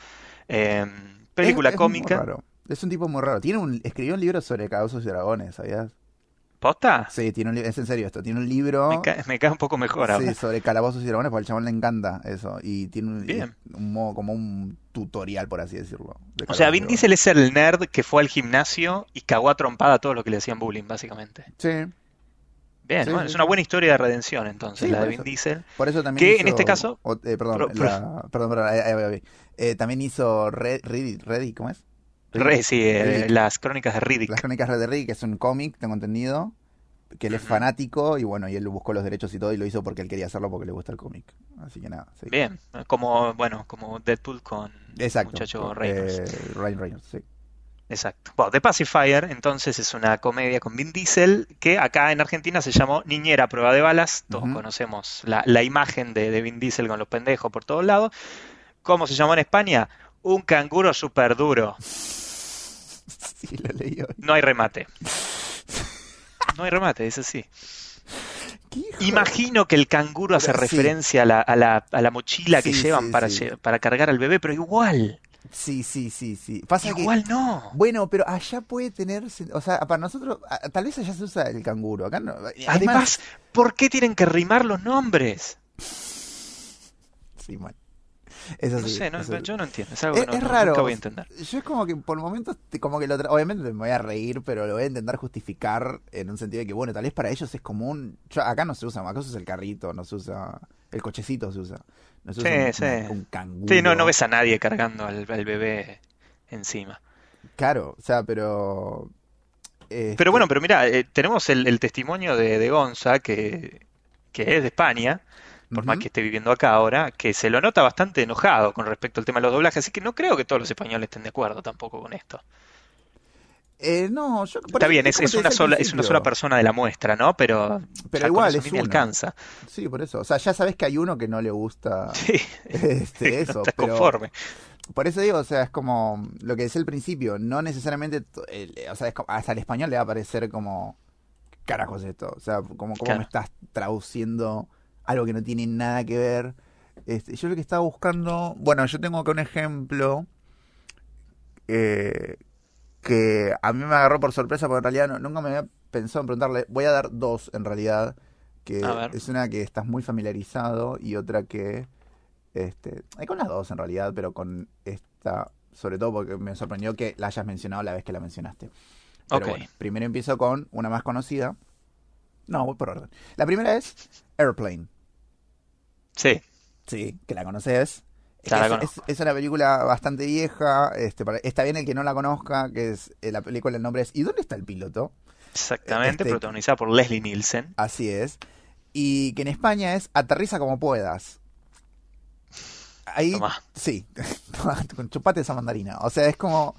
Eh, película Es- es muy cómica. raro. Es un tipo muy raro. Tiene un, escribió un libro sobre calabozos y dragones, ¿sabías? ¿Posta? Sí, tiene un es en serio esto. Tiene un libro Me cae, me cae un poco mejor ahora. sí, sobre calabozos y dragones, porque al chabón le encanta eso. Y tiene un, Bien. un modo, como un tutorial, por así decirlo. de O sea, Vin. Diesel es el nerd que fue al gimnasio y cagó a trompada todo lo que le hacían bullying, básicamente. Sí, Bien, Sí, bueno, sí, es una buena historia de redención, entonces, la de Vin eso. Diesel. por eso también Que hizo... en este caso- o- eh, perdón, Pro- pro- la- perdón. Eh, también hizo Red, Ready, ¿cómo es? Re- sí, eh, Riddick. las crónicas de Riddick. Las Crónicas Red de Rick, que es un cómic, tengo entendido, que él es fanático y bueno, y él buscó los derechos y todo y lo hizo porque él quería hacerlo porque le gusta el cómic. Así que nada, sí. Bien, como, bueno, como Deadpool con Exacto. muchacho Reynolds. Ryan Reynolds, sí. Exacto. Bueno, The Pacifier, entonces, es una comedia con Vin Diesel que acá en Argentina se llamó Niñera a prueba de balas. Todos conocemos la, la imagen de, de Vin Diesel con los pendejos por todos lados. ¿Cómo se llamó en España? Un canguro súper duro. Sí, lo leí hoy. No hay remate. No hay remate, es así. Imagino que el canguro hace sí. referencia a la, a la, a la mochila que llevan para cargar al bebé, pero igual, Sí, sí, sí, sí. Pasa que igual no. Bueno, pero allá puede tener, o sea, para nosotros, tal vez allá se usa el canguro, acá no. Más- Además, ¿por qué tienen que rimar los nombres? sí, mal. Eso No sí, sé, no- yo no entiendo, es algo Es, que no, es no- raro. nunca voy a entender. Yo es como que por momentos, como que lo obviamente me voy a reír, pero lo voy a intentar justificar en un sentido de que, bueno, tal vez para ellos es común. Yo, acá no se usa, acá se usa el carrito, no se usa. El cochecito se usa. No se usa Sí, un, sí. un canguro. Sí, no, no ves a nadie cargando al, al bebé encima. Claro, o sea, pero. Pero este, bueno, pero mira, eh, tenemos el, el testimonio de, de Gonza, que, que es de España, por más que esté viviendo acá ahora, que se lo nota bastante enojado con respecto al tema de los doblajes, así que no creo que todos los españoles estén de acuerdo tampoco con esto. eh, no, yo. Está ahí- bien, es, una sola, es una sola persona de la muestra, ¿no? Pero, Pero igual es una. alcanza. Sí, por eso. O sea, ya sabes que hay uno que no le gusta Sí, este, no eso, pero conforme. por eso digo, o sea, es como lo que decía al principio, no necesariamente, o sea, es como- hasta el español le va a parecer como, carajos esto, o sea, como cómo Claro. me estás traduciendo algo que no tiene nada que ver. Este, yo lo que estaba buscando, bueno, yo tengo acá un ejemplo eh, que a mí me agarró por sorpresa, porque en realidad no- nunca me había pensado en preguntarle, voy a dar dos en realidad, que es una que estás muy familiarizado y otra que, este, hay con las dos en realidad, pero con esta, sobre todo porque me sorprendió que la hayas mencionado la vez que la mencionaste. Pero Ok. bueno, primero empiezo con una más conocida. No, voy por orden. La primera es Airplane. Sí, Sí, que la conoces. Ya la es, conozco. es- es una película bastante vieja. Este, para- está bien el que no la conozca, que es eh, la película, el nombre es ¿Y dónde está el piloto? exactamente, Este- protagonizada por Leslie Nielsen. Así es. Y que en España es Aterriza como puedas. Ahí, Tomá. sí, con chupate esa mandarina. O sea, es como.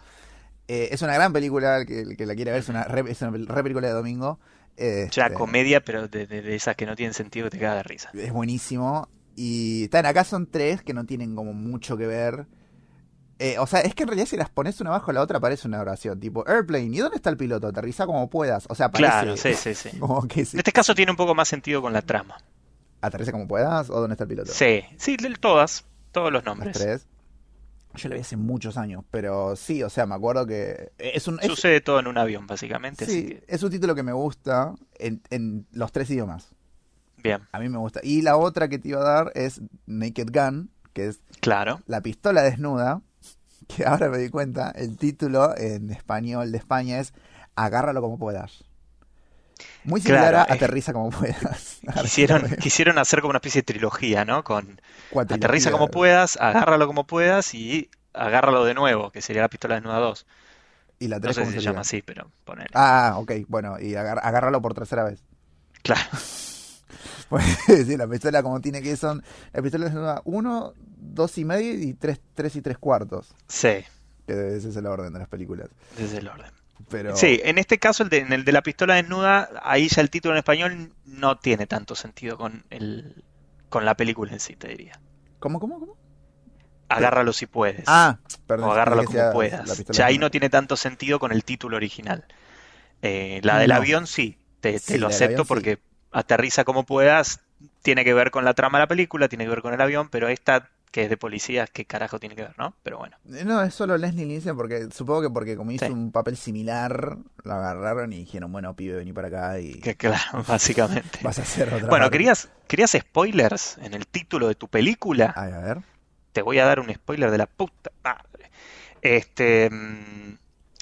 eh, es una gran película, el que, el que la quiere ver, es una re, es una re película de domingo. Este, comedia, pero de, de- de esas que no tienen sentido que te caga de risa. Es buenísimo. Y están acá son tres que no tienen como mucho que ver. Eh, o sea, es que en realidad si las pones una abajo la otra parece una oración. Tipo, Airplane, ¿y dónde está el piloto? Aterriza como puedas. O sea, parece Claro, sí, sí, sí. como que sí. En este caso tiene un poco más sentido con la trama. Aterriza como puedas o dónde está el piloto. Sí, sí, todas, todos los Las nombres. tres. Yo la vi hace muchos años, pero sí, o sea, me acuerdo que es un es- Sucede todo en un avión, básicamente. así sí, que, es un título que me gusta en, en los tres idiomas. Bien, A mí me gusta. Y la otra que te iba a dar es Naked Gun, que es claro. La pistola desnuda, que ahora me di cuenta, el título en español de España es Agárralo como puedas. Muy similar Claro, a Aterriza como puedas. Quisieron, quisieron hacer como una especie de trilogía, ¿no? Con aterriza como puedas, agárralo como puedas y agárralo de nuevo, que sería la pistola desnuda 2. Y la No tres, sé ¿cómo si se llama así, pero ponele. Ah, ok, bueno, y agar- agárralo por tercera vez. Claro, sí, la pistola como tiene que son. La pistola desnuda 1, 2 y medio y 3, tres y tres cuartos. sí, Que ese es el orden de las películas. desde el orden. Pero. Sí, en este caso, el de, en el de la pistola desnuda, ahí ya el título en español no tiene tanto sentido con el, con la película en sí, te diría. ¿Cómo, cómo, cómo? Agárralo si puedes. Ah, perdón. o agárralo como puedas. Ya ahí no tiene tanto sentido con el título original. Eh, la del No. avión sí, te, te Sí, lo acepto avión sí. Aterriza como puedas, tiene que ver con la trama de la película, tiene que ver con el avión, pero esta que es de policías, ¿qué carajo tiene que ver, no? Pero bueno, No, es solo Leslie Nielsen porque supongo que porque como hizo Sí. un papel similar, lo agarraron y dijeron, bueno, pibe, vení para acá y que claro, básicamente. vas a hacer otra Bueno, parte. ¿querías, querías spoilers en el título de tu película? Ay, a ver. Te voy a dar un spoiler de la puta madre. Este, mm,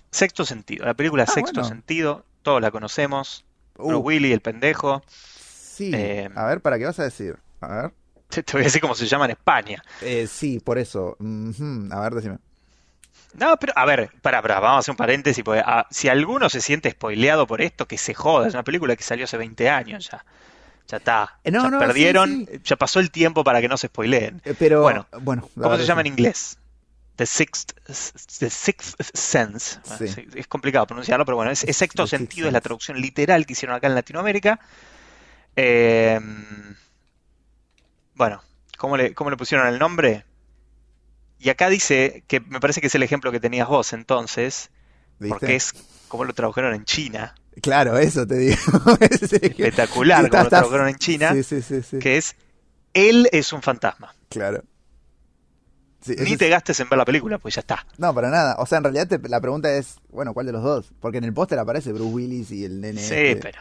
Sexto Sentido, la película Ah, Sexto bueno. Sentido, todos la conocemos. Uh, Bruce Willis, el pendejo. sí. eh, a ver, ¿para qué vas a decir? A ver. Te, voy a decir cómo se llama en España. Eh, sí, por eso. Ujú, A ver, decime. No, pero a ver, para, para, vamos a hacer un paréntesis, porque ah, si alguno se siente spoileado por esto, que se joda, es una película que salió hace 20 años ya. Ya está. Eh, no, ya no, sí, perdieron, sí. ya pasó el tiempo para que no se spoileen. Eh, pero, Bueno, bueno, a ¿Cómo se llama en inglés? The Sixth, the Sixth Sense. Sí. Es complicado pronunciarlo, pero bueno, es, es sexto The sentido, es la traducción literal que hicieron acá en Latinoamérica. Eh, bueno, ¿cómo le, cómo le pusieron el nombre? Y acá dice que me parece que es el ejemplo que tenías vos entonces, ¿Viste? porque es como lo tradujeron en China. Claro, eso te digo. Es. Espectacular Está- como lo tradujeron en China, Sí, sí, sí, sí. que es Él es un fantasma. Claro. Sí, Ni te gastes en ver la película, pues ya está. No, para nada. O sea, en realidad te- la pregunta es, bueno, ¿cuál de los dos? Porque en el póster aparece Bruce Willis y el nene Sí, este, pero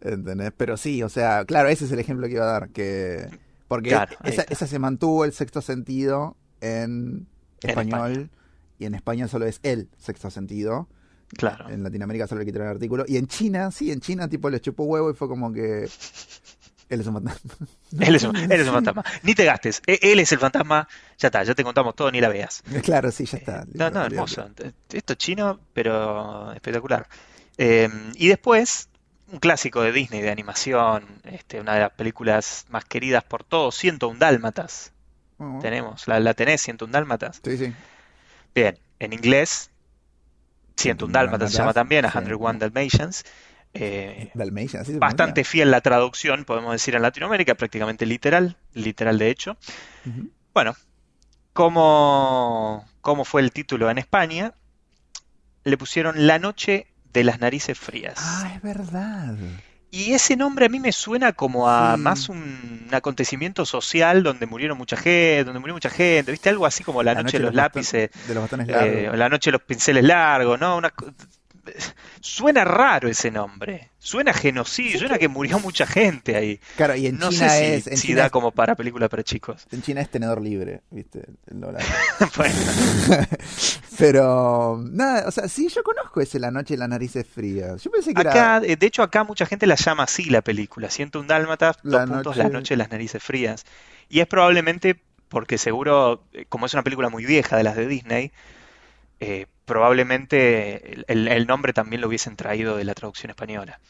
¿entendés? Pero sí, o sea, claro, ese es el ejemplo que iba a dar, que porque Claro, esa, se mantuvo el sexto sentido en En español y en España solo es el sexto sentido. claro. En Latinoamérica solo le quitaron el artículo. Y en China, sí, en China tipo le chupó huevo y fue como que él es un fantasma. Él es un, él es un fantasma. Ni te gastes. E- Él es el fantasma. Ya está, ya te contamos todo, ni la veas. Claro, sí, ya está. No, no, Olvídate. hermoso. Esto es chino, pero espectacular. Eh, y después, un clásico de Disney de animación, este, una de las películas más queridas por todos, 101 Dálmatas. Oh, Tenemos, ¿la, la tenés, 101 Dálmatas? Sí, sí. Bien, en inglés, 101 Dálmatas se llama también, a sí. 101 Dalmatians. Eh, bastante fiel la traducción, podemos decir, en Latinoamérica, prácticamente literal, literal de hecho. Bueno, ¿cómo, cómo fue el título en España? Le pusieron La Noche de las Narices Frías. Ah, es verdad. Y ese nombre a mí me suena como a Sí. más un, acontecimiento social donde murieron mucha gente, donde murió mucha gente, ¿viste? Algo así como La, Noche de los Lápices, De los bastones eh, largos. o La Noche de los Pinceles Largos, ¿no? Una Suena raro ese nombre, suena genocidio, suena que murió mucha gente ahí. Claro, y en No China sé si. En si China da es- como para película para chicos. En China es tenedor libre, ¿viste? El dólar. Bueno, Pero, nada, o sea, sí, yo conozco ese La Noche y las Narices Frías. Yo pensé que. Acá, eh, de hecho, acá mucha gente la llama así la película. Siento un dálmata, dos La puntos, noche- la noche de las narices frías. Y es probablemente porque seguro, eh, como es una película muy vieja de las de Disney, eh, probablemente el, nombre también lo hubiesen traído de la traducción española.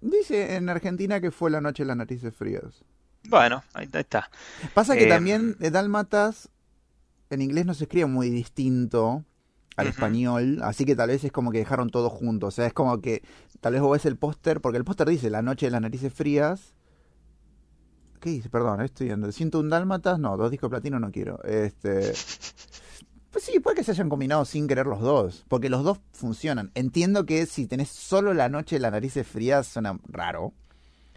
Dice en Argentina que fue La Noche y las Narices Frías. Bueno, ahí, ahí está. Pasa que Eh, también de Dálmatas en inglés no se escribe muy distinto al español, así que tal vez es como que dejaron todo junto. O sea, es como que tal vez vos ves el póster, porque el póster dice La noche de las narices frías. ¿Qué dice? Perdón, estoy viendo. Siento un Dálmatas, no, dos discos de platino no quiero. Este. Pues sí, puede que se hayan combinado sin querer los dos, porque los dos funcionan. Entiendo que si tenés solo la noche de las narices frías suena raro.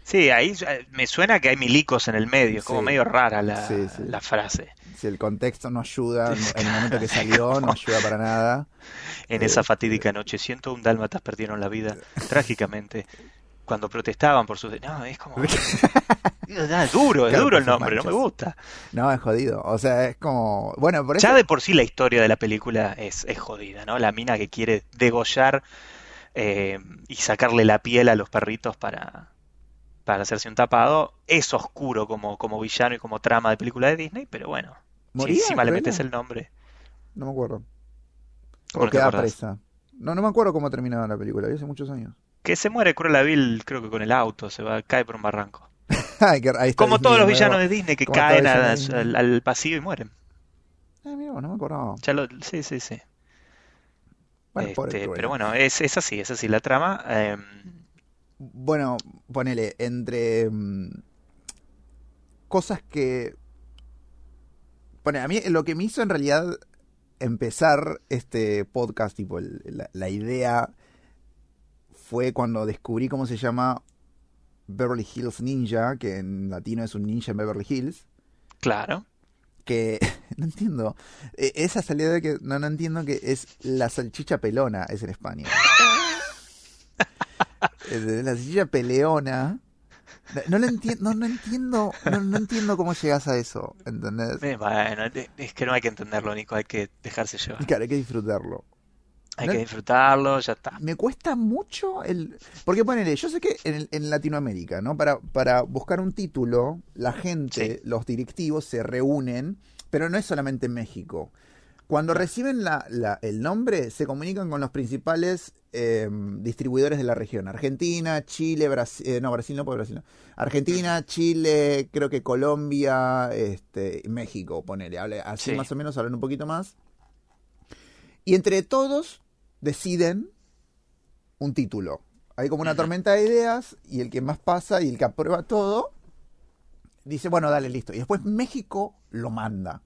Sí, ahí eh, me suena que hay milicos en el medio, es como Sí. medio rara la, Sí, sí. la frase. Si el contexto no ayuda, en el momento que salió, no ayuda para nada. En Eh, esa fatídica noche, ciento un dálmatas perdieron la vida trágicamente cuando protestaban por sus... No, es como... Es duro, es Claro, duro por el nombre, no me gusta. No, es jodido. O sea, es como. Bueno, por eso. Ya de por sí la historia de la película es, es jodida, ¿no? La mina que quiere degollar eh, y sacarle la piel a los perritos para, para hacerse un tapado. Es oscuro como, como villano y como trama de película de Disney, pero bueno, si ¿Moría encima le metes el nombre. No me acuerdo. ¿Cómo O no te queda acordás? presa. No, no me acuerdo cómo terminaba la película. Hace muchos años. Que se muere Cruella Vil, creo que con el auto, se va, cae por un barranco. Ahí está Como Disney todos los villanos de Disney que caen a- al, al pasillo y mueren. Ah, mira, no me acordaba. Ya lo- sí, sí, sí. Bueno, Este, pero bueno, es, es así, es así la trama. em, Bueno, ponele, entre mm, cosas que... Pone, a mí lo que me hizo en realidad empezar este podcast, tipo, el- la, la idea fue cuando descubrí cómo se llama Beverly Hills Ninja, que en latino es un ninja en Beverly Hills, claro. que no entiendo, E- esa salida de que no, no entiendo que es la salchicha pelona, es en España. Es la salchicha peleona. No, no lo entiendo, no, no entiendo, no, no entiendo cómo llegas a eso, ¿entendés? Eh, bueno, es es que no hay que entenderlo, Nico, hay que dejarse llevar. Claro, hay que disfrutarlo. Hay que disfrutarlo, ya está. Me cuesta mucho el... Porque ponele, yo sé que en, Latinoamérica, ¿no? Para, para buscar un título, la gente, Sí. los directivos se reúnen, pero no es solamente en México. Cuando reciben la, la- el nombre, se comunican con los principales eh, distribuidores de la región. Argentina, Chile, Brasil... no, Brasil no, porque Brasil no. Argentina, Chile, creo que Colombia, este, México, ponele. Hable- así Sí. más o menos hablan un poquito más. Y entre todos deciden un título. Hay como una tormenta de ideas y el que más pasa y el que aprueba todo dice, bueno, dale, listo. Y después México lo manda.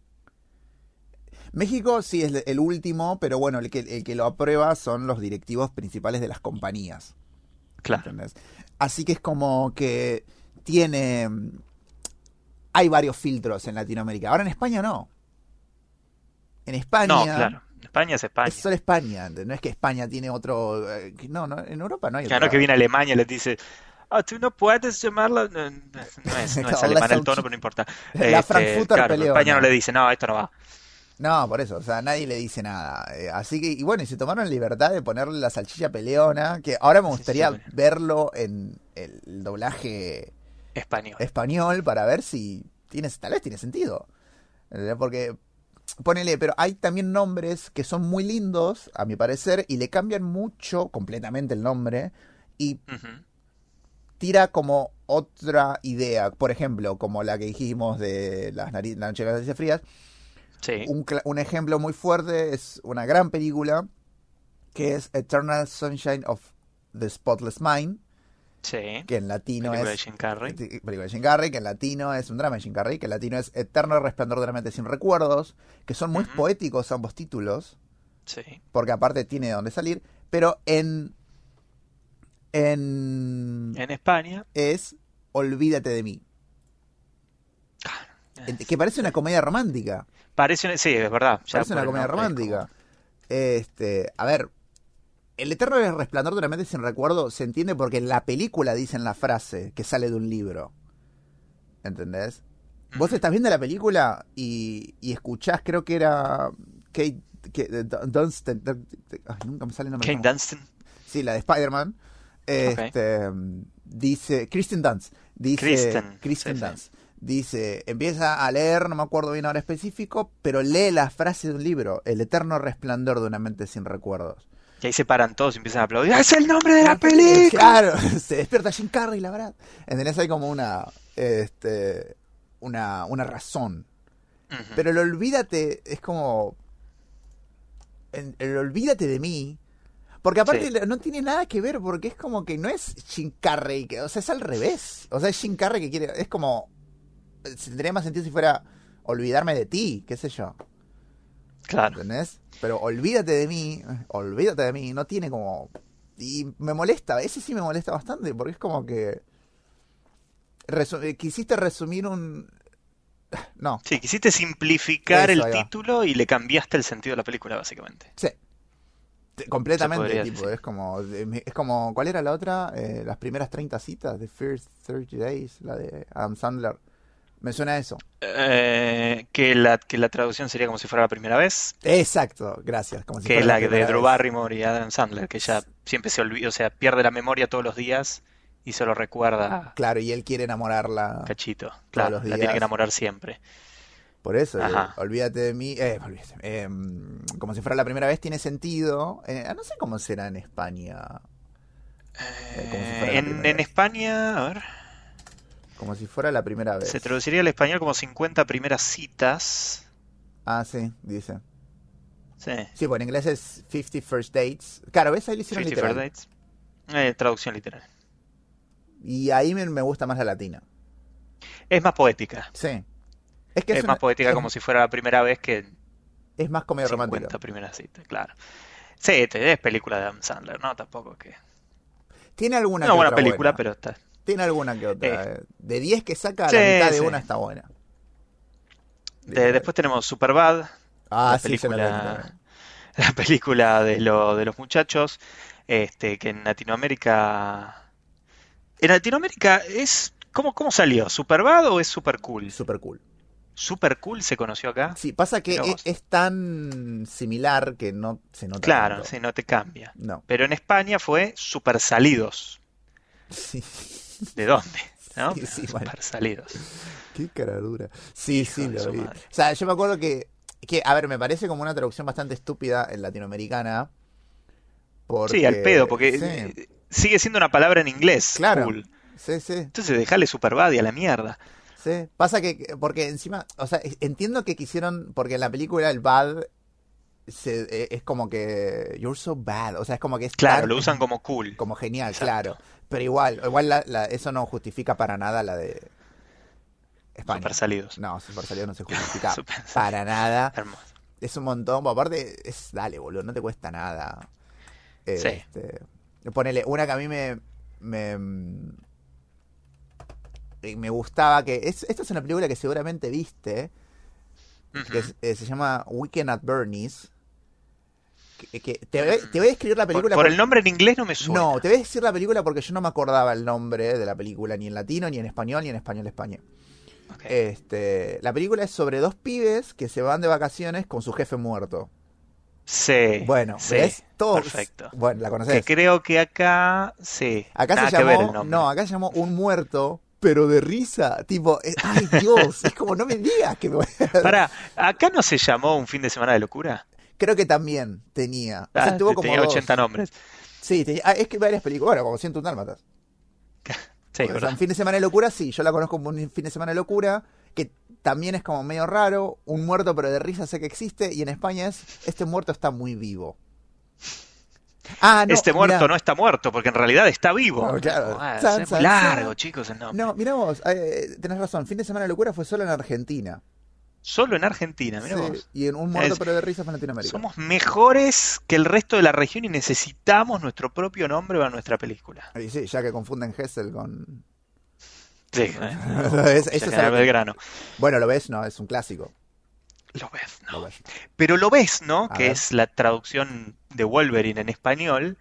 México sí es el último, pero bueno, el que, el que lo aprueba son los directivos principales de las compañías. Claro. ¿entendés? Así que es como que tiene... Hay varios filtros en Latinoamérica. Ahora en España no. En España... No, claro. España es España. Es solo España, no es que España tiene otro... eh, No, no, en Europa no hay Ya otra- no que viene Alemania y les dice, ah, tú no puedes llamarla. No, no es, no es Claro, alemán el tono, pero no importa. La Este, Frankfurter claro, peleona. España no le dice, no, esto no va. No, por eso, o sea, nadie le dice nada. Eh, así que, y bueno, y se tomaron libertad de ponerle la salchicha peleona, que ahora me gustaría verlo en el doblaje Español. español para ver si tiene, tal vez tiene sentido. Porque, ponele, pero hay también nombres que son muy lindos, a mi parecer, y le cambian mucho, completamente el nombre, y tira como otra idea. Por ejemplo, como la que dijimos de las nari- la noche de las narices frías. Sí. Un ejemplo muy fuerte es una gran película que es Eternal Sunshine of the Spotless Mind, Sí. que en latino Película de es Jim Carrey. Sí, película de Jim Carrey, que en latino es un drama de Jim Carrey, que en latino es Eterno Resplandor de una mente sin recuerdos, que son muy poéticos ambos títulos, Sí. porque aparte tiene de dónde salir, pero en en En España. es Olvídate de mí, eh, que parece una comedia romántica. Parece una- sí, es verdad. ya Parece una comedia romántica. como- Este, a ver, el eterno resplandor de una mente sin recuerdo se entiende porque en la película dicen la frase que sale de un libro. ¿Entendés? Vos estás viendo la película y, y escuchás, creo que era Kate, que- Dunstan, ay, nunca me sale el nombre. ¿cómo? Dunstan. Sí, la de Spider-Man. Este, Dice, Kristen Dunst. Dice, Kristen, Kristen sí, sí. Dunst. Dice, empieza a leer, no me acuerdo bien ahora específico, pero lee la frase de un libro, El eterno resplandor de una mente sin recuerdos. Y ahí se paran todos y empiezan a aplaudir. ¡Ah, ¡Es el nombre de la película! Claro, se despierta Jim Carrey, la verdad. ¿Entendés? Hay como una, este, una, una razón. Pero el olvídate es como... El olvídate de mí. Porque aparte Sí. no tiene nada que ver, porque es como que no es Jim Carrey, que, o sea, es al revés. O sea, es Jim Carrey que quiere... Es como... Tendría más sentido si fuera olvidarme de ti, qué sé yo. Claro. ¿Entendés? Pero olvídate de mí, olvídate de mí, no tiene como... Y me molesta, ese sí me molesta bastante, porque es como que... resu- eh, quisiste resumir un... No, Sí, quisiste simplificar Eso, el título y le cambiaste el sentido de la película, básicamente. sí. Te- Completamente, tipo, decir. es como... Es como... ¿Cuál era la otra? Eh, las primeras 30 citas, The First 30 Days, la de Adam Sandler. Me suena a eso. Eh, que, la, que la traducción sería como si fuera la primera vez, Exacto, gracias. Como si que fuera la de Drew. Barrymore y Adam Sandler, que ya siempre se olvida, o sea, pierde la memoria todos los días y solo recuerda Claro, y él quiere enamorarla. Cachito. Claro, los la tiene que enamorar siempre. Por eso, eh, olvídate de mí. Eh, olvídate, eh, como si fuera la primera vez, tiene sentido. Eh, no sé cómo será en España. Si en, en. España, a ver, Como si fuera la primera vez. se traduciría al español como 50 primeras citas. Ah, sí, dice. Sí, Sí, pues en inglés es 50 First Dates. Claro, ¿ves? Ahí lo hicieron 50 literal. First Dates. Eh, traducción literal. Y ahí me, me gusta más la latina. Es más poética. Sí. Es que Es, es, más una- poética es, como si fuera la primera vez que es más comedia 50 romántica. primeras citas, claro. Sí, es película de Adam Sandler, ¿no? Tampoco que... Tiene alguna Una que buena película, buena. pero está... Tiene alguna que otra. Eh. eh. De 10 que saca, Sí, la mitad de sí. una está buena. De- después tenemos Superbad, Ah, la sí, película, la película de, lo- de los muchachos, este, que en Latinoamérica... En Latinoamérica es... ¿Cómo, cómo salió? ¿Superbad o es Super Cool? Super cool. Super Cool se conoció acá. Sí, pasa que Mirá es, tan similar que no se nota Claro, sí, no te cambia. No. Pero en España fue Super Salidos. Sí. ¿De dónde? ¿No? Sí, sí, bueno. Salidos. Qué cara dura. Sí, Hijo sí, lo vi. madre. O sea, yo me acuerdo que, que, a ver, me parece como una traducción bastante estúpida en latinoamericana. Porque... Sí, al pedo, porque Sí, sigue siendo una palabra en inglés. Claro. Cool. sí, sí, Entonces dejale Superbad y a la mierda. sí. Pasa que, porque encima, o sea, entiendo que quisieron, porque en la película el bad se, eh, es como que, you're so bad, o sea, es como que es Claro, tan- lo usan como cool. como genial, Exacto. claro. Pero igual, igual la- la- eso no justifica para nada la de España. Super Salidos. No, Super Salido no se justifica Salidos. para nada. Hermoso. Es un montón. Aparte, es dale, boludo, no te cuesta nada. Eh, Sí. este, ponele, una que a mí me. me me gustaba que es, esta es una película que seguramente viste que es- eh, se llama Weekend at Bernie's que, que- te, voy, te voy a escribir la película por por- el nombre en inglés no me suena. no te voy a decir la película porque yo no me acordaba el nombre de la película ni en latino ni en español ni en español España este la película es sobre dos pibes que se van de vacaciones con su jefe muerto Sí. Bueno, sí, ¿ves? Todo- Perfecto. Bueno, la Que conoces. creo que acá, sí. Acá nada se que ver el llamó, nombre. no, acá se llamó Un Muerto, pero de risa. Tipo, eh, ay Dios, es como no me digas que me voy a... Pará, ¿acá no se llamó Un fin de semana de locura? Creo que también tenía. O Ah, tuvo como tenía dos. 80 nombres. Sí, tenía- ah, es que varias películas. Bueno, como siento un dálmatas. Sí, O sea, un fin de semana de locura, sí, yo la conozco como un fin de semana de locura, que también es como medio raro, un muerto pero de risa sé que existe, y en España es, este muerto está muy vivo. Ah, no, este muerto mirá. no está muerto, porque en realidad está vivo. No, claro. Ah, San, es san, muy largo, san. chicos, el. No, mirá vos, eh, tenés razón, fin de semana de locura fue solo en Argentina. Solo en Argentina, mirá Sí, vos. y en un muerto pero de risa fue en Latinoamérica. Somos mejores que el resto de la región y necesitamos nuestro propio nombre para nuestra película. Y sí, ya que confunden Hessel con... Sí, Es- eh. eso es algo- Belgrano. Bueno, lo ves, no, es un clásico. Lo ves, Lo ¿no? ves. Pero lo ves, ¿no? A Que ver. es la traducción de Wolverine en español.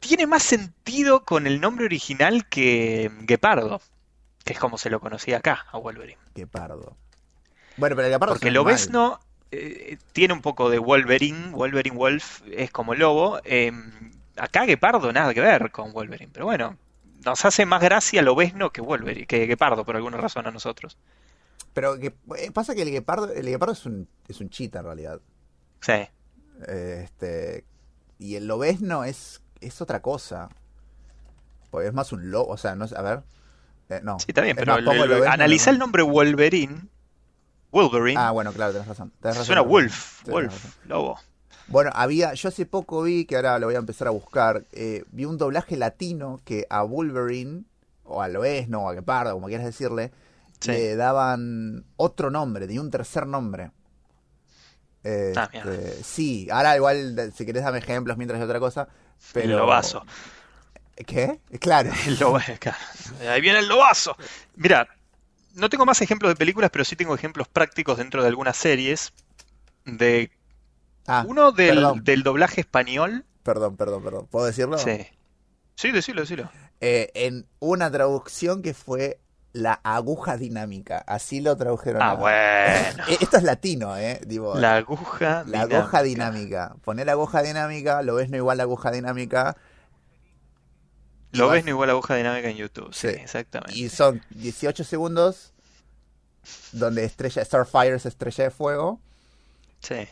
Tiene más sentido con el nombre original que Guepardo, que es como se lo conocía acá a Wolverine. Qué pardo. Bueno, pero el gapardo Porque lo ves. ¿no? Eh, tiene un poco de Wolverine, Wolverine Wolf es como lobo. eh, acá Guepardo nada que ver con Wolverine, pero bueno, nos hace más gracia Lobezno que Wolverine, que Guepardo por alguna razón a nosotros. Pero que, eh, pasa que el guepardo, el guepardo es un, es un chita en realidad. Sí, Este, y el lobezno es, es otra cosa. Pues es más un lobo, o sea, no es, a ver. eh, no. Sí, está bien, Es pero el- analiza no. el nombre Wolverine. Wolverine. Ah, bueno, claro, tenés razón. tenés razón, suena Wolf. tenés Wolf. razón. Lobo. Bueno, había, yo hace poco vi, que ahora lo voy a empezar a buscar, eh, vi un doblaje latino que a Wolverine, o a Loesno, o a Guepardo, como quieras decirle, Sí. le daban otro nombre, de un tercer nombre. Ah, este, sí, ahora igual, si querés dame ejemplos mientras hay otra cosa, pero... El lobazo. ¿Qué? Claro. El loba- claro. Ahí viene el lobazo. Mira, no tengo más ejemplos de películas, pero sí tengo ejemplos prácticos dentro de algunas series. De Ah, uno del, del doblaje español. perdón, perdón, perdón. ¿Puedo decirlo? Sí. Sí, decilo, decilo. Eh, en una traducción que fue la aguja dinámica. Así lo tradujeron. Ah, a- bueno. Esto es latino, ¿eh? Digo, La aguja la aguja dinámica. Poner la aguja dinámica, lo ves no igual la aguja dinámica. Lo ves no igual a aguja dinámica en YouTube. Sí, Sí. exactamente. Y son 18 segundos donde estrella, Starfire es estrella de fuego. Sí.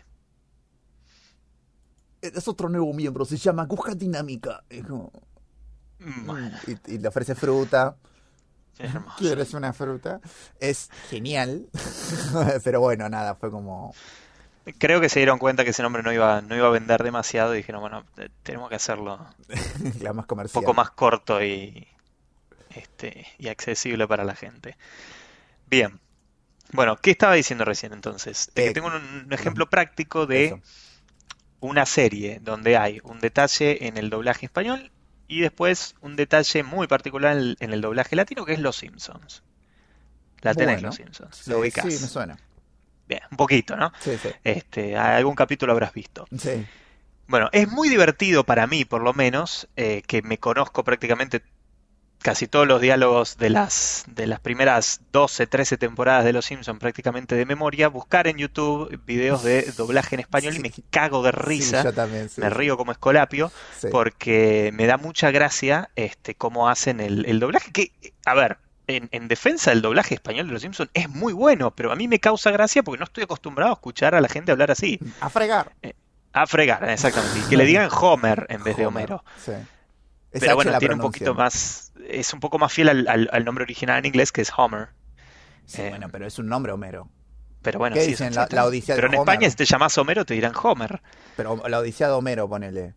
Es otro nuevo miembro, se llama aguja dinámica. Es como- y, y le ofrece fruta. ¿Quieres una fruta? Es genial. Pero bueno, nada, fue como... Creo que se dieron cuenta que ese nombre no iba, no iba a vender demasiado y dijeron, bueno, eh, tenemos que hacerlo la más un poco más corto y, este, y accesible para la gente. Bien. Bueno, ¿qué estaba diciendo recién entonces? Que Eh, tengo un, un ejemplo práctico de Eso. una serie donde hay un detalle en el doblaje español y después un detalle muy particular en el, en el doblaje latino que es Los Simpsons. La tenés, Bueno, Los Simpsons. Sí, Lo ubicás. sí, me suena. Bien, un poquito, ¿no? Sí, sí. Este, algún capítulo habrás visto. Sí. Bueno, es muy divertido para mí, por lo menos, eh, que me conozco prácticamente casi todos los diálogos de las, de las primeras 12, 13 temporadas de Los Simpsons prácticamente de memoria, buscar en YouTube videos de doblaje en español y me Sí. cago de Sí, risa, yo también. sí, me sí. río como escolapio, Sí. porque me da mucha gracia este, cómo hacen el, el doblaje, que, a ver, en, en defensa del doblaje español de Los Simpsons es muy bueno, pero a mí me causa gracia porque no estoy acostumbrado a escuchar a la gente hablar así. A fregar. A fregar, exactamente. Y que le digan Homer en vez de Homero. Sí. Esa Pero bueno, tiene un poquito más, es un poco más fiel al, al- al nombre original en inglés que es Homer. Sí, eh, bueno, pero es un nombre Homero. Pero bueno, ¿Qué sí, dicen? es La- la Odisea de Pero en Homer. España si te llamas Homero te dirán Homer. Pero la Odisea de Homero, ponele.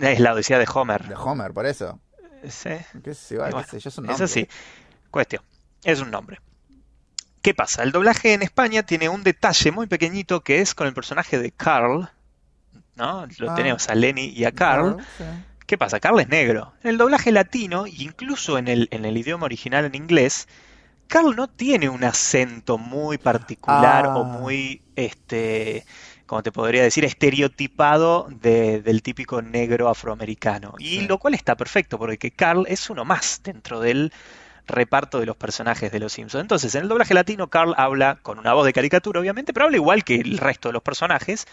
Es la Odisea de Homer. De Homer, por eso. Sí, ¿Qué sé, igual, y qué bueno, sé yo, es un es nombre. así. Cuestión, es un nombre. ¿Qué pasa? El doblaje en España tiene un detalle muy pequeñito que es con el personaje de Carl, ¿no? Lo Ah. tenemos a Lenny y a Carl. sí. ¿Qué pasa? Carl es negro. En el doblaje latino, incluso en el, en el idioma original en inglés, Carl no tiene un acento muy particular Ah. o muy, este, como te podría decir, estereotipado de- del típico negro afroamericano. Y Sí. lo cual está perfecto, porque Carl es uno más dentro del reparto de los personajes de Los Simpsons. Entonces, en el doblaje latino, Carl habla con una voz de caricatura, obviamente, pero habla igual que el resto de los personajes.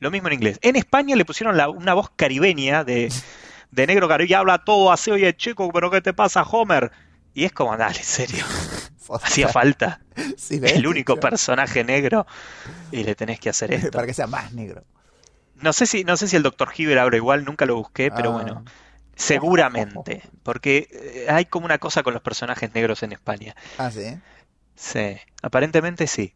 Lo mismo en inglés. En España le pusieron la- una voz caribeña de, de negro caribeño y habla todo así, oye chico, pero ¿qué te pasa, Homer? Y es como, dale, en serio, hacía falta el único personaje negro y le tenés que hacer esto. Para que sea más negro. No sé si, no sé si el Dr. Hibbert habla igual, nunca lo busqué, pero Ah. bueno, seguramente, porque eh, hay como una cosa con los personajes negros en España. Ah, sí. Sí, aparentemente sí.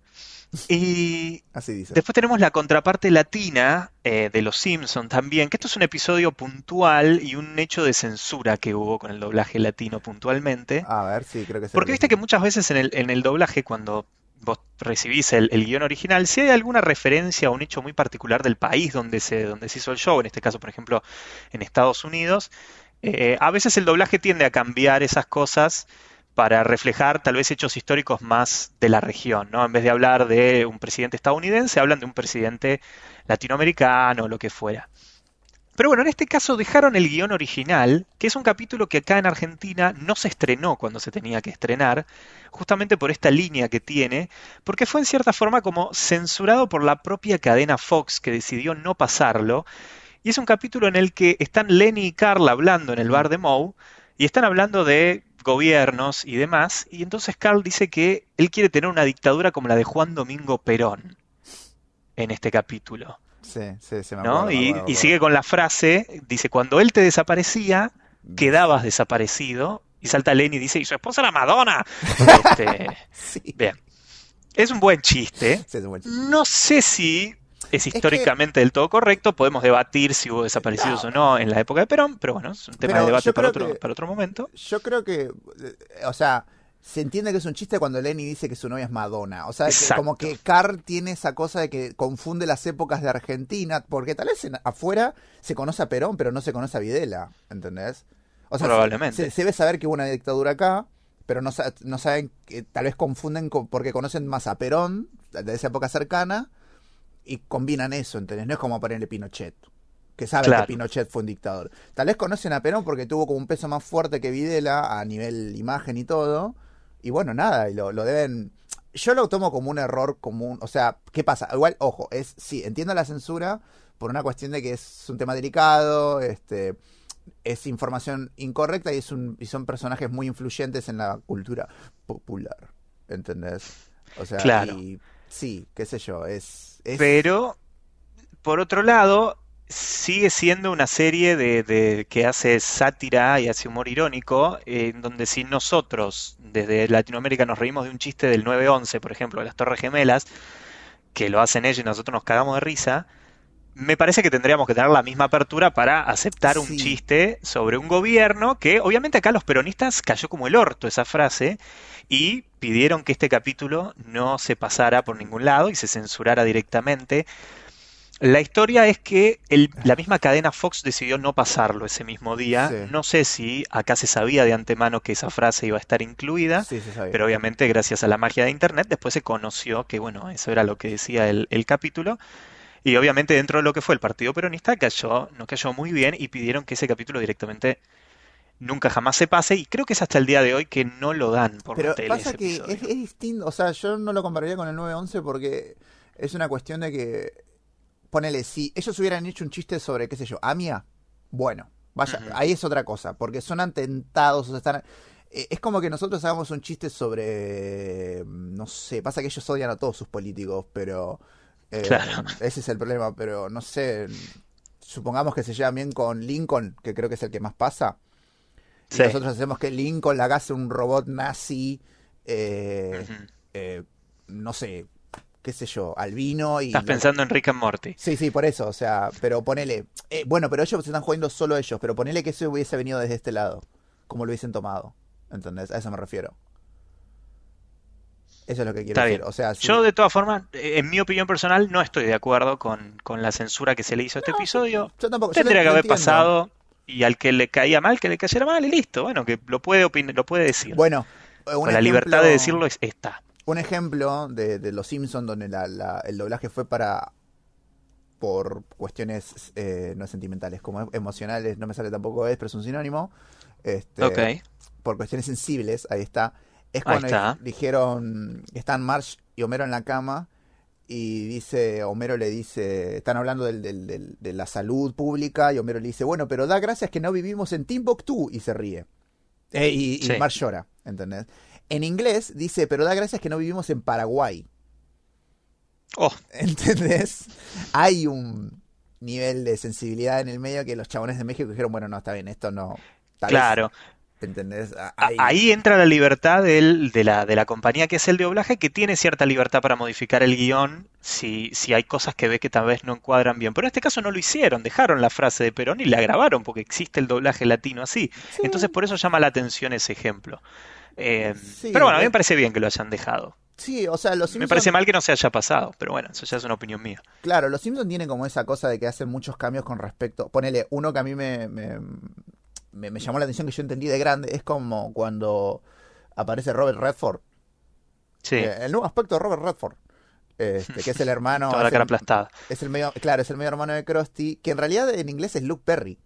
Y Así dice. Después tenemos la contraparte latina eh, de Los Simpson también, que esto es un episodio puntual y un hecho de censura que hubo con el doblaje latino puntualmente. A ver, sí, creo que sé. Porque viste que muchas veces en el, en el doblaje, cuando vos recibís el, el guion original, si hay alguna referencia a un hecho muy particular del país donde se, donde se hizo el show, en este caso, por ejemplo, en Estados Unidos, eh, a veces el doblaje tiende a cambiar esas cosas para reflejar tal vez hechos históricos más de la región, ¿no? En vez de hablar de un presidente estadounidense, hablan de un presidente latinoamericano o lo que fuera. Pero bueno, en este caso dejaron el guion original, que es un capítulo que acá en Argentina no se estrenó cuando se tenía que estrenar, justamente por esta línea que tiene, porque fue en cierta forma como censurado por la propia cadena Fox que decidió no pasarlo. Y es un capítulo en el que están Lenny y Carl hablando en el bar de Moe y están hablando de gobiernos y demás. Y entonces Carl dice que él quiere tener una dictadura como la de Juan Domingo Perón en este capítulo. Sí, sí, se me ¿no? acuerdo, me Y, acuerdo, sigue con la frase, dice, cuando él te desaparecía, quedabas desaparecido. Y salta Lenny y dice, y su esposa era Madonna. Este, Sí, bien, es un buen chiste. sí, es un buen chiste. No sé si es que- históricamente del todo correcto, podemos debatir si hubo desaparecidos No. o no en la época de Perón, pero bueno, es un tema de debate para otro, que- para otro momento. Yo creo que, eh, o sea, se entiende que es un chiste cuando Lenny dice que su novia es Madonna. O sea, que como que Carr tiene esa cosa de que confunde las épocas de Argentina, porque tal vez en- afuera se conoce a Perón, pero no se conoce a Videla, ¿entendés? O sea, Probablemente. Se, se debe saber que hubo una dictadura acá, pero no, sa- no saben, que tal vez confunden con- porque conocen más a Perón, de esa época cercana, y combinan eso, ¿entendés? No es como ponerle Pinochet, que saben Claro. que Pinochet fue un dictador. Tal vez conocen a Perón porque tuvo como un peso más fuerte que Videla a nivel imagen y todo, y bueno, nada, y lo, lo deben... Yo lo tomo como un error común, o sea, ¿qué pasa? Igual, ojo, es sí, entiendo la censura por una cuestión de que es un tema delicado, este es información incorrecta y es un y son personajes muy influyentes en la cultura popular, ¿entendés? O sea, Claro. y sí, qué sé yo, es, es Pero, por otro lado, sigue siendo una serie de, de- que hace sátira y hace humor irónico, eh, en donde si nosotros desde Latinoamérica nos reímos de un chiste del 9-11, por ejemplo, de las Torres Gemelas, que lo hacen ellos y nosotros nos cagamos de risa, me parece que tendríamos que tener la misma apertura para aceptar un Sí. chiste sobre un gobierno que obviamente acá los peronistas cayó como el orto esa frase y pidieron que este capítulo no se pasara por ningún lado y se censurara directamente. La historia es que el- la misma cadena Fox decidió no pasarlo ese mismo día. Sí. No sé si acá se sabía de antemano que esa frase iba a estar incluida, sí, pero obviamente gracias a la magia de Internet después se conoció que, bueno, eso era lo que decía el, el capítulo. Y obviamente dentro de lo que fue el Partido Peronista cayó, no cayó muy bien y pidieron que ese capítulo directamente nunca jamás se pase. Y creo que es hasta el día de hoy que no lo dan por Pero tele pasa ese que es distinto, o sea, yo no lo compararía con el 911 porque es una cuestión de que, ponele, si ellos hubieran hecho un chiste sobre, qué sé yo, Amia, bueno, vaya, ahí es otra cosa, porque son atentados, o sea, están... eh, Es como que nosotros hagamos un chiste sobre, no sé, pasa que ellos odian a todos sus políticos, pero eh, Claro. ese es el problema, pero no sé, supongamos que se llevan bien con Lincoln, que creo que es el que más pasa, y Sí. nosotros hacemos que Lincoln la haga un robot nazi, eh, eh, no sé, qué sé yo, albino y... Estás pensando en Rick and Morty. Sí, sí, por eso, o sea, pero ponele... eh, bueno, pero ellos se están jugando solo ellos, pero ponele que eso hubiese venido desde este lado, como lo hubiesen tomado, ¿entendés? A eso me refiero. Eso es lo que quiero Está decir, bien. o sea. Yo, de todas formas, eh, en mi opinión personal, no estoy de acuerdo con, con la censura que se le hizo a este No, episodio. yo tampoco, yo Tendría que lo haber entiendo. pasado y al que le caía mal, que le cayera mal y listo. Bueno, que lo puede lo puede decir. Bueno, eh, un la libertad de decirlo es- está. Un ejemplo de, de Los Simpsons donde la- la- el doblaje fue para por cuestiones eh, no sentimentales como emocionales, no me sale tampoco es, pero es un sinónimo. Este, Ok. Por cuestiones sensibles, ahí está. Es cuando está. dijeron, están Marsh y Homero en la cama y dice, Homero le dice, están hablando del- del- del- de la salud pública y Homero le dice, bueno, pero da gracias que no vivimos en Timbuktu y se ríe. Eh, y, y Sí. Marsh llora, ¿entendés? En inglés dice, pero da gracias que no vivimos en Paraguay. Oh, ¿Entendés? Hay un nivel de sensibilidad en el medio que los chabones de México dijeron, bueno, no, está bien, esto no. tal vez", claro. ¿Entendés? Ahí entra la libertad del- de, la, de la compañía que es el doblaje, que tiene cierta libertad para modificar el guion si, si hay cosas que ve que tal vez no encuadran bien. Pero en este caso no lo hicieron, dejaron la frase de Perón y la grabaron porque existe el doblaje latino así. Sí. Entonces por eso llama la atención ese ejemplo. Eh, Sí, pero bueno, a mí eh. me parece bien que lo hayan dejado. Sí, o sea, los Me Simpsons... parece mal que no se haya pasado, pero bueno, eso ya es una opinión mía. Claro, los Simpsons tienen como esa cosa de que hacen muchos cambios con respecto. Ponele, uno que a mí me, me, me- me llamó la atención que yo entendí de grande es como cuando aparece Robert Redford. Sí, Eh, el nuevo aspecto de Robert Redford. Este, que es el hermano. toda la cara aplastada. Es el medio, claro, es el medio hermano de Krusty, que en realidad en inglés es Luke Perry,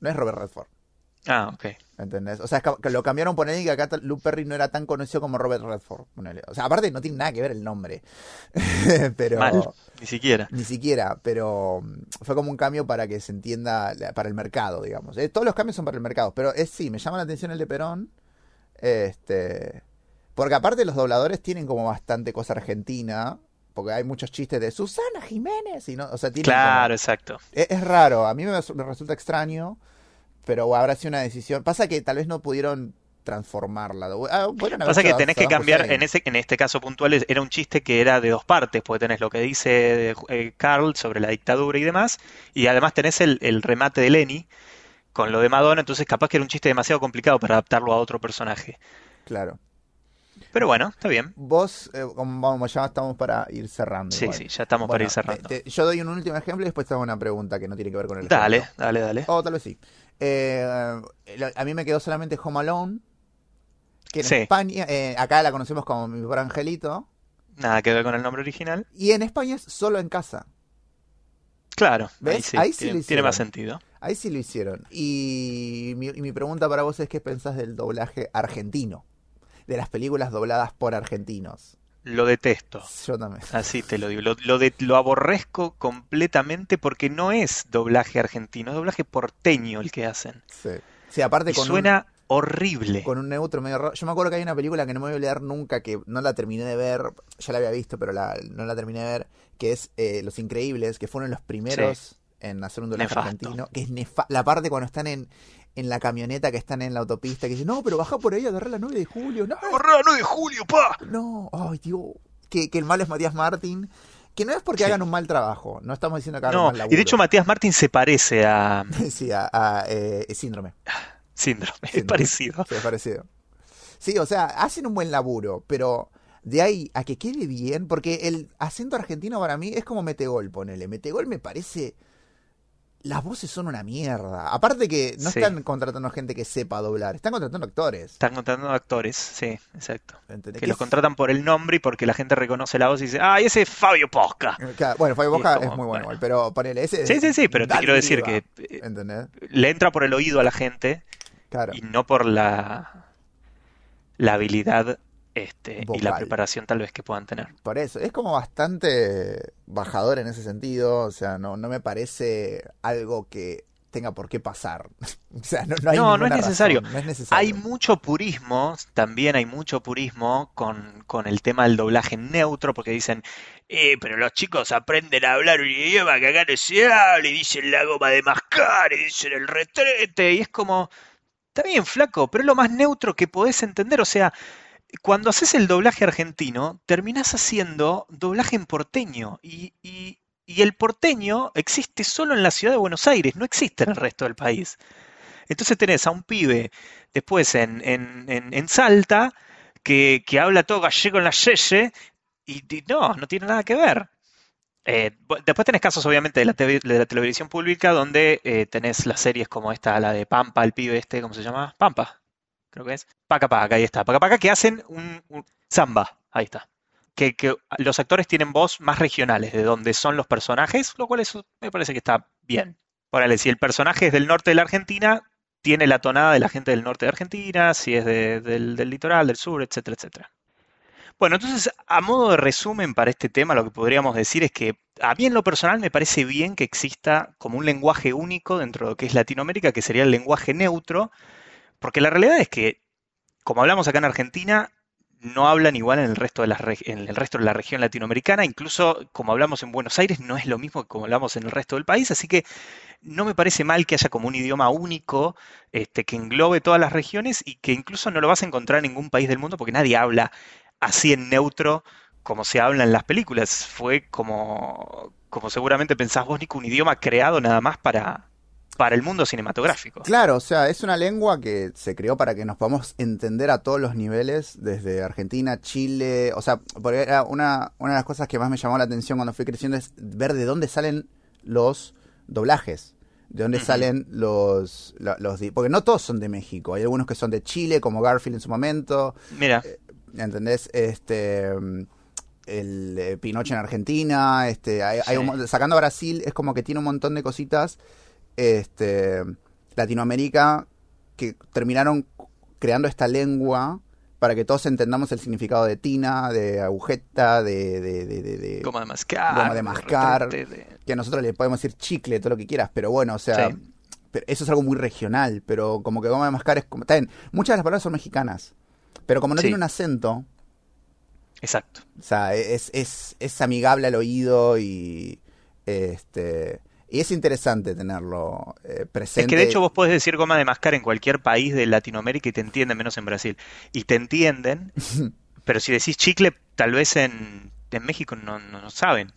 no es Robert Redford, Ah, ok. ¿entendés? O sea, que- lo cambiaron por ahí que acá Luke Perry no era tan conocido como Robert Redford, ponele. O sea, aparte no tiene nada que ver el nombre, pero Mal, ni siquiera. ni siquiera, pero mm, fue como un cambio para que se entienda para el mercado, digamos. Eh, todos los cambios son para el mercado, pero es sí, me llama la atención el de Perón, este, porque aparte los dobladores tienen como bastante cosa argentina, porque hay muchos chistes de Susana Jiménez y no, o sea, Claro, exacto. es, es raro, a mí me, me resulta extraño, pero habrá sido una decisión. Pasa que tal vez no pudieron transformarla. Ah, Pasa que tenés que cambiar, en ese, en este caso puntual era un chiste que era de dos partes, porque tenés lo que dice eh, Carl sobre la dictadura y demás, y además tenés el, el remate de Lenny con lo de Madonna, entonces capaz que era un chiste demasiado complicado para adaptarlo a otro personaje. Claro. Pero bueno, está bien. Vos, eh, vamos, ya estamos para ir cerrando. Sí, igual. sí, ya estamos para ir cerrando. te- te- yo doy un último ejemplo y después te hago una pregunta que no tiene que ver con el Dale, ejemplo. dale, dale. O tal vez sí. Eh, a mí me quedó solamente Home Alone, que en Sí. España, eh, acá la conocemos como Mi Pobre Angelito, Nada que ver con el nombre original. y en España es Solo en Casa. Claro, ahí ¿Ves? sí, Ahí sí tiene, lo tiene más hicieron. sentido. Ahí sí lo hicieron. Y mi, y mi pregunta para vos es qué pensás del doblaje argentino, de las películas dobladas por argentinos. Lo detesto. Yo también. Así te lo digo. Lo, lo de- lo aborrezco completamente porque no es doblaje argentino, es doblaje porteño el que hacen. Sí. Sí, aparte Y con un- suena horrible. con un neutro medio raro. Yo me acuerdo que hay una película que no me voy a olvidar nunca, que no la terminé de ver, ya la había visto, pero la, no la terminé de ver, que es eh, Los Increíbles, que fueron los primeros en hacer un doblaje argentino, que es nefa la parte cuando están en, en la camioneta, que están en la autopista, que dicen, no, pero baja por ahí, agarrá la 9 de julio, no, ¡Borrá, 9 de julio, pa! no, ay, tío, que, que el malo es Matías Martín, que no es porque Sí. hagan un mal trabajo, no estamos diciendo que hagan No, un mal laburo. y de hecho Matías Martín se parece a sí, a, a, eh, síndrome. Síndrome, es Síndrome. parecido. Sí, es parecido. Sí, o sea, hacen un buen laburo, pero de ahí a que quede bien, porque el acento argentino para mí es como Metegol, ponele. Metegol me parece. Las voces son una mierda. Aparte que no Sí. están contratando gente que sepa doblar, están contratando actores. Están contratando actores, sí, exacto. ¿entendés? Que los es- contratan por el nombre y porque la gente reconoce la voz y dice, ¡ay, ese es Fabio Posca! Claro, Bueno, Fabio Y es Boca como, es muy bueno, pero ponele ese. Sí, sí, sí, pero te quiero decir que eh, ¿Entendés? le entra por el oído a la gente Claro. y no por la, la habilidad este, y la preparación tal vez que puedan tener. Por eso, es como bastante bajador en ese sentido, o sea, no, no me parece algo que tenga por qué pasar. o sea, no, no hay No, no es necesario. no es necesario. Hay mucho purismo, también hay mucho purismo con, con el tema del doblaje neutro, porque dicen, eh, pero los chicos aprenden a hablar un idioma que acá no se habla, y dicen la goma de mascar, y dicen el retrete, y es como, está bien, flaco, pero es lo más neutro que podés entender, o sea, cuando haces el doblaje argentino, terminás haciendo doblaje en porteño, y, el porteño existe solo en la ciudad de Buenos Aires, no existe en el resto del país. Entonces tenés a un pibe después en, en, en, Salta que, que habla todo gallego en la yeye y, no, no tiene nada que ver. Eh, después tenés casos obviamente de la, TV de la televisión pública donde eh, tenés las series como esta, la de Pampa, el pibe este, ¿cómo se llama? Pampa, creo que es. Ahí está. Paca Paca que hacen un, un samba, ahí está. Que, los actores tienen voz más regionales, de donde son los personajes, lo cual eso me parece que está bien. Ponele, si el personaje es del norte de la Argentina, tiene la tonada de la gente del norte de Argentina, si es de- del, del litoral, del sur, etcétera, etcétera. Bueno, entonces, a modo de resumen para este tema, lo que podríamos decir es que a mí en lo personal me parece bien que exista como un lenguaje único dentro de lo que es Latinoamérica, que sería el lenguaje neutro, porque la realidad es que, como hablamos acá en Argentina, no hablan igual en el resto de la, en el resto de la región latinoamericana, incluso como hablamos en Buenos Aires, no es lo mismo que como hablamos en el resto del país, así que no me parece mal que haya como un idioma único este, que englobe todas las regiones y que incluso no lo vas a encontrar en ningún país del mundo porque nadie habla así en neutro como se habla en las películas. Fue como, como seguramente pensás vos, Nico, un idioma creado nada más para, para el mundo cinematográfico. Claro, o sea, es una lengua que se creó para que nos podamos entender a todos los niveles, desde Argentina, Chile, o sea, porque era una, una de las cosas que más me llamó la atención cuando fui creciendo es ver de dónde salen los doblajes, de dónde salen los, los, porque no todos son de México, hay algunos que son de Chile, como Garfield en su momento, Mira, ¿entendés? Este el eh, Pinocho en Argentina, este, hay, hay un sacando a Brasil es como que tiene un montón de cositas, este, Latinoamérica que terminaron creando esta lengua para que todos entendamos el significado de tina, de agujeta, de, de, de, goma de mascar, goma de mascar. que nosotros le podemos decir chicle, todo lo que quieras, pero bueno, o sea, Sí. pero eso es algo muy regional, pero como que goma de mascar es como, está bien, muchas de las palabras son mexicanas, pero como no Sí. tiene un acento, Exacto. O sea, es, es, es amigable al oído y este y es interesante tenerlo eh, presente. Es que de hecho vos podés decir goma de mascar en cualquier país de Latinoamérica y te entienden, menos en Brasil. Y te entienden, pero si decís chicle, tal vez en, en México no, no, no saben.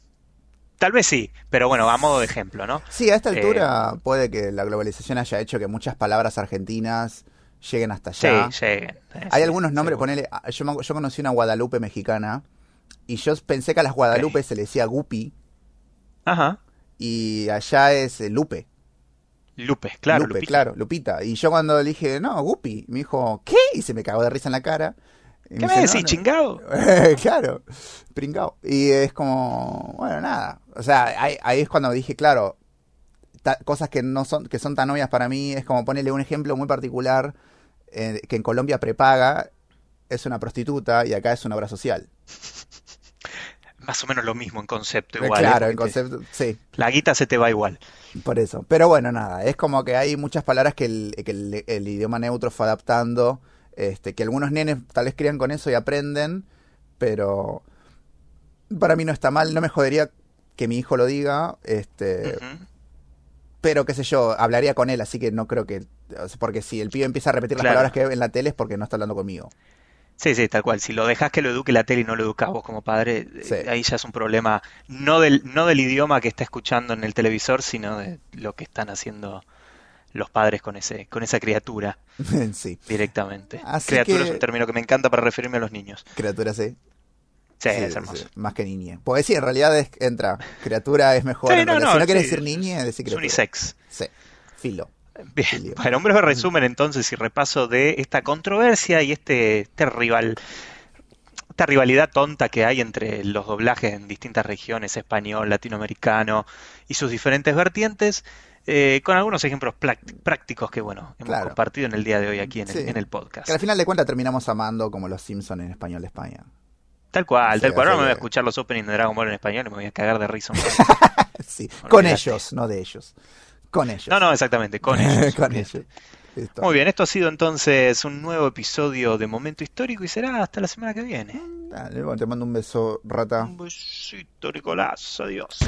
Tal vez sí, pero bueno, a modo de ejemplo, ¿no? Sí, a esta altura puede que la globalización haya hecho que muchas palabras argentinas lleguen hasta allá. Sí, lleguen. Eh, Hay sí, algunos nombres, seguro. ponele, ah, yo, yo conocí una Guadalupe mexicana y yo pensé que a las Guadalupe se le decía Gupi Ajá. Y allá es eh, Lupe. Lupe, claro. Lupe, Lupita. claro, Lupita. Y yo cuando le dije, no, Gupi, me dijo, ¿qué? Y se me cagó de risa en la cara. Y ¿Qué me dice, decís, "No, no". chingado? claro, pringao. Y es como, bueno, nada. O sea, ahí, ahí es cuando dije, claro, ta- cosas que no son, que son tan obvias para mí, es como ponerle un ejemplo muy particular, eh, que en Colombia prepaga es una prostituta y acá es una obra social. Más o menos lo mismo en concepto Eh, igual. claro, ¿eh? en Porque te- concepto, sí, La guita se te va igual. por eso. Pero bueno, nada, es como que hay muchas palabras que el, que el, el idioma neutro fue adaptando, este, que algunos nenes tal vez crían con eso y aprenden, pero para mí no está mal, no me jodería que mi hijo lo diga, este, pero qué sé yo, hablaría con él, así que no creo que, porque si el pibe empieza a repetir las Claro. palabras que ve en la tele es porque no está hablando conmigo. Sí, sí, tal cual. Si lo dejas que lo eduque la tele y no lo educas vos como padre, eh, Sí. ahí ya es un problema no del, no del idioma que está escuchando en el televisor, sino de lo que están haciendo los padres con ese, con esa criatura sí, directamente. Así criatura que- es un término que me encanta para referirme a los niños. criatura sí. Sí, Sí, es hermoso. sí, más que niñe. Porque sí, en realidad es- entra, criatura es mejor. Sí, no, si no quieres decir niñe, decir Es criatura. unisex. Sí, filo. Bien, bueno, un breve resumen entonces y repaso de esta controversia y este, este rival, esta rivalidad tonta que hay entre los doblajes en distintas regiones, español, latinoamericano y sus diferentes vertientes, eh, con algunos ejemplos prácticos que, bueno, hemos Claro. compartido en el día de hoy aquí en el, Sí. en el podcast. Que al final de cuentas terminamos amando como los Simpsons en español de España. Tal cual, Sí, tal cual. Ahora me voy a escuchar los openings de Dragon Ball en español y me voy a cagar de risa. sí, con ellos, no de ellos. Con ellos. No, no, exactamente, con ellos. con ellos. Muy bien, esto ha sido entonces un nuevo episodio de Momento Histórico y será hasta la semana que viene. Dale, bueno, te mando un beso, rata. Un besito, Nicolás. Adiós.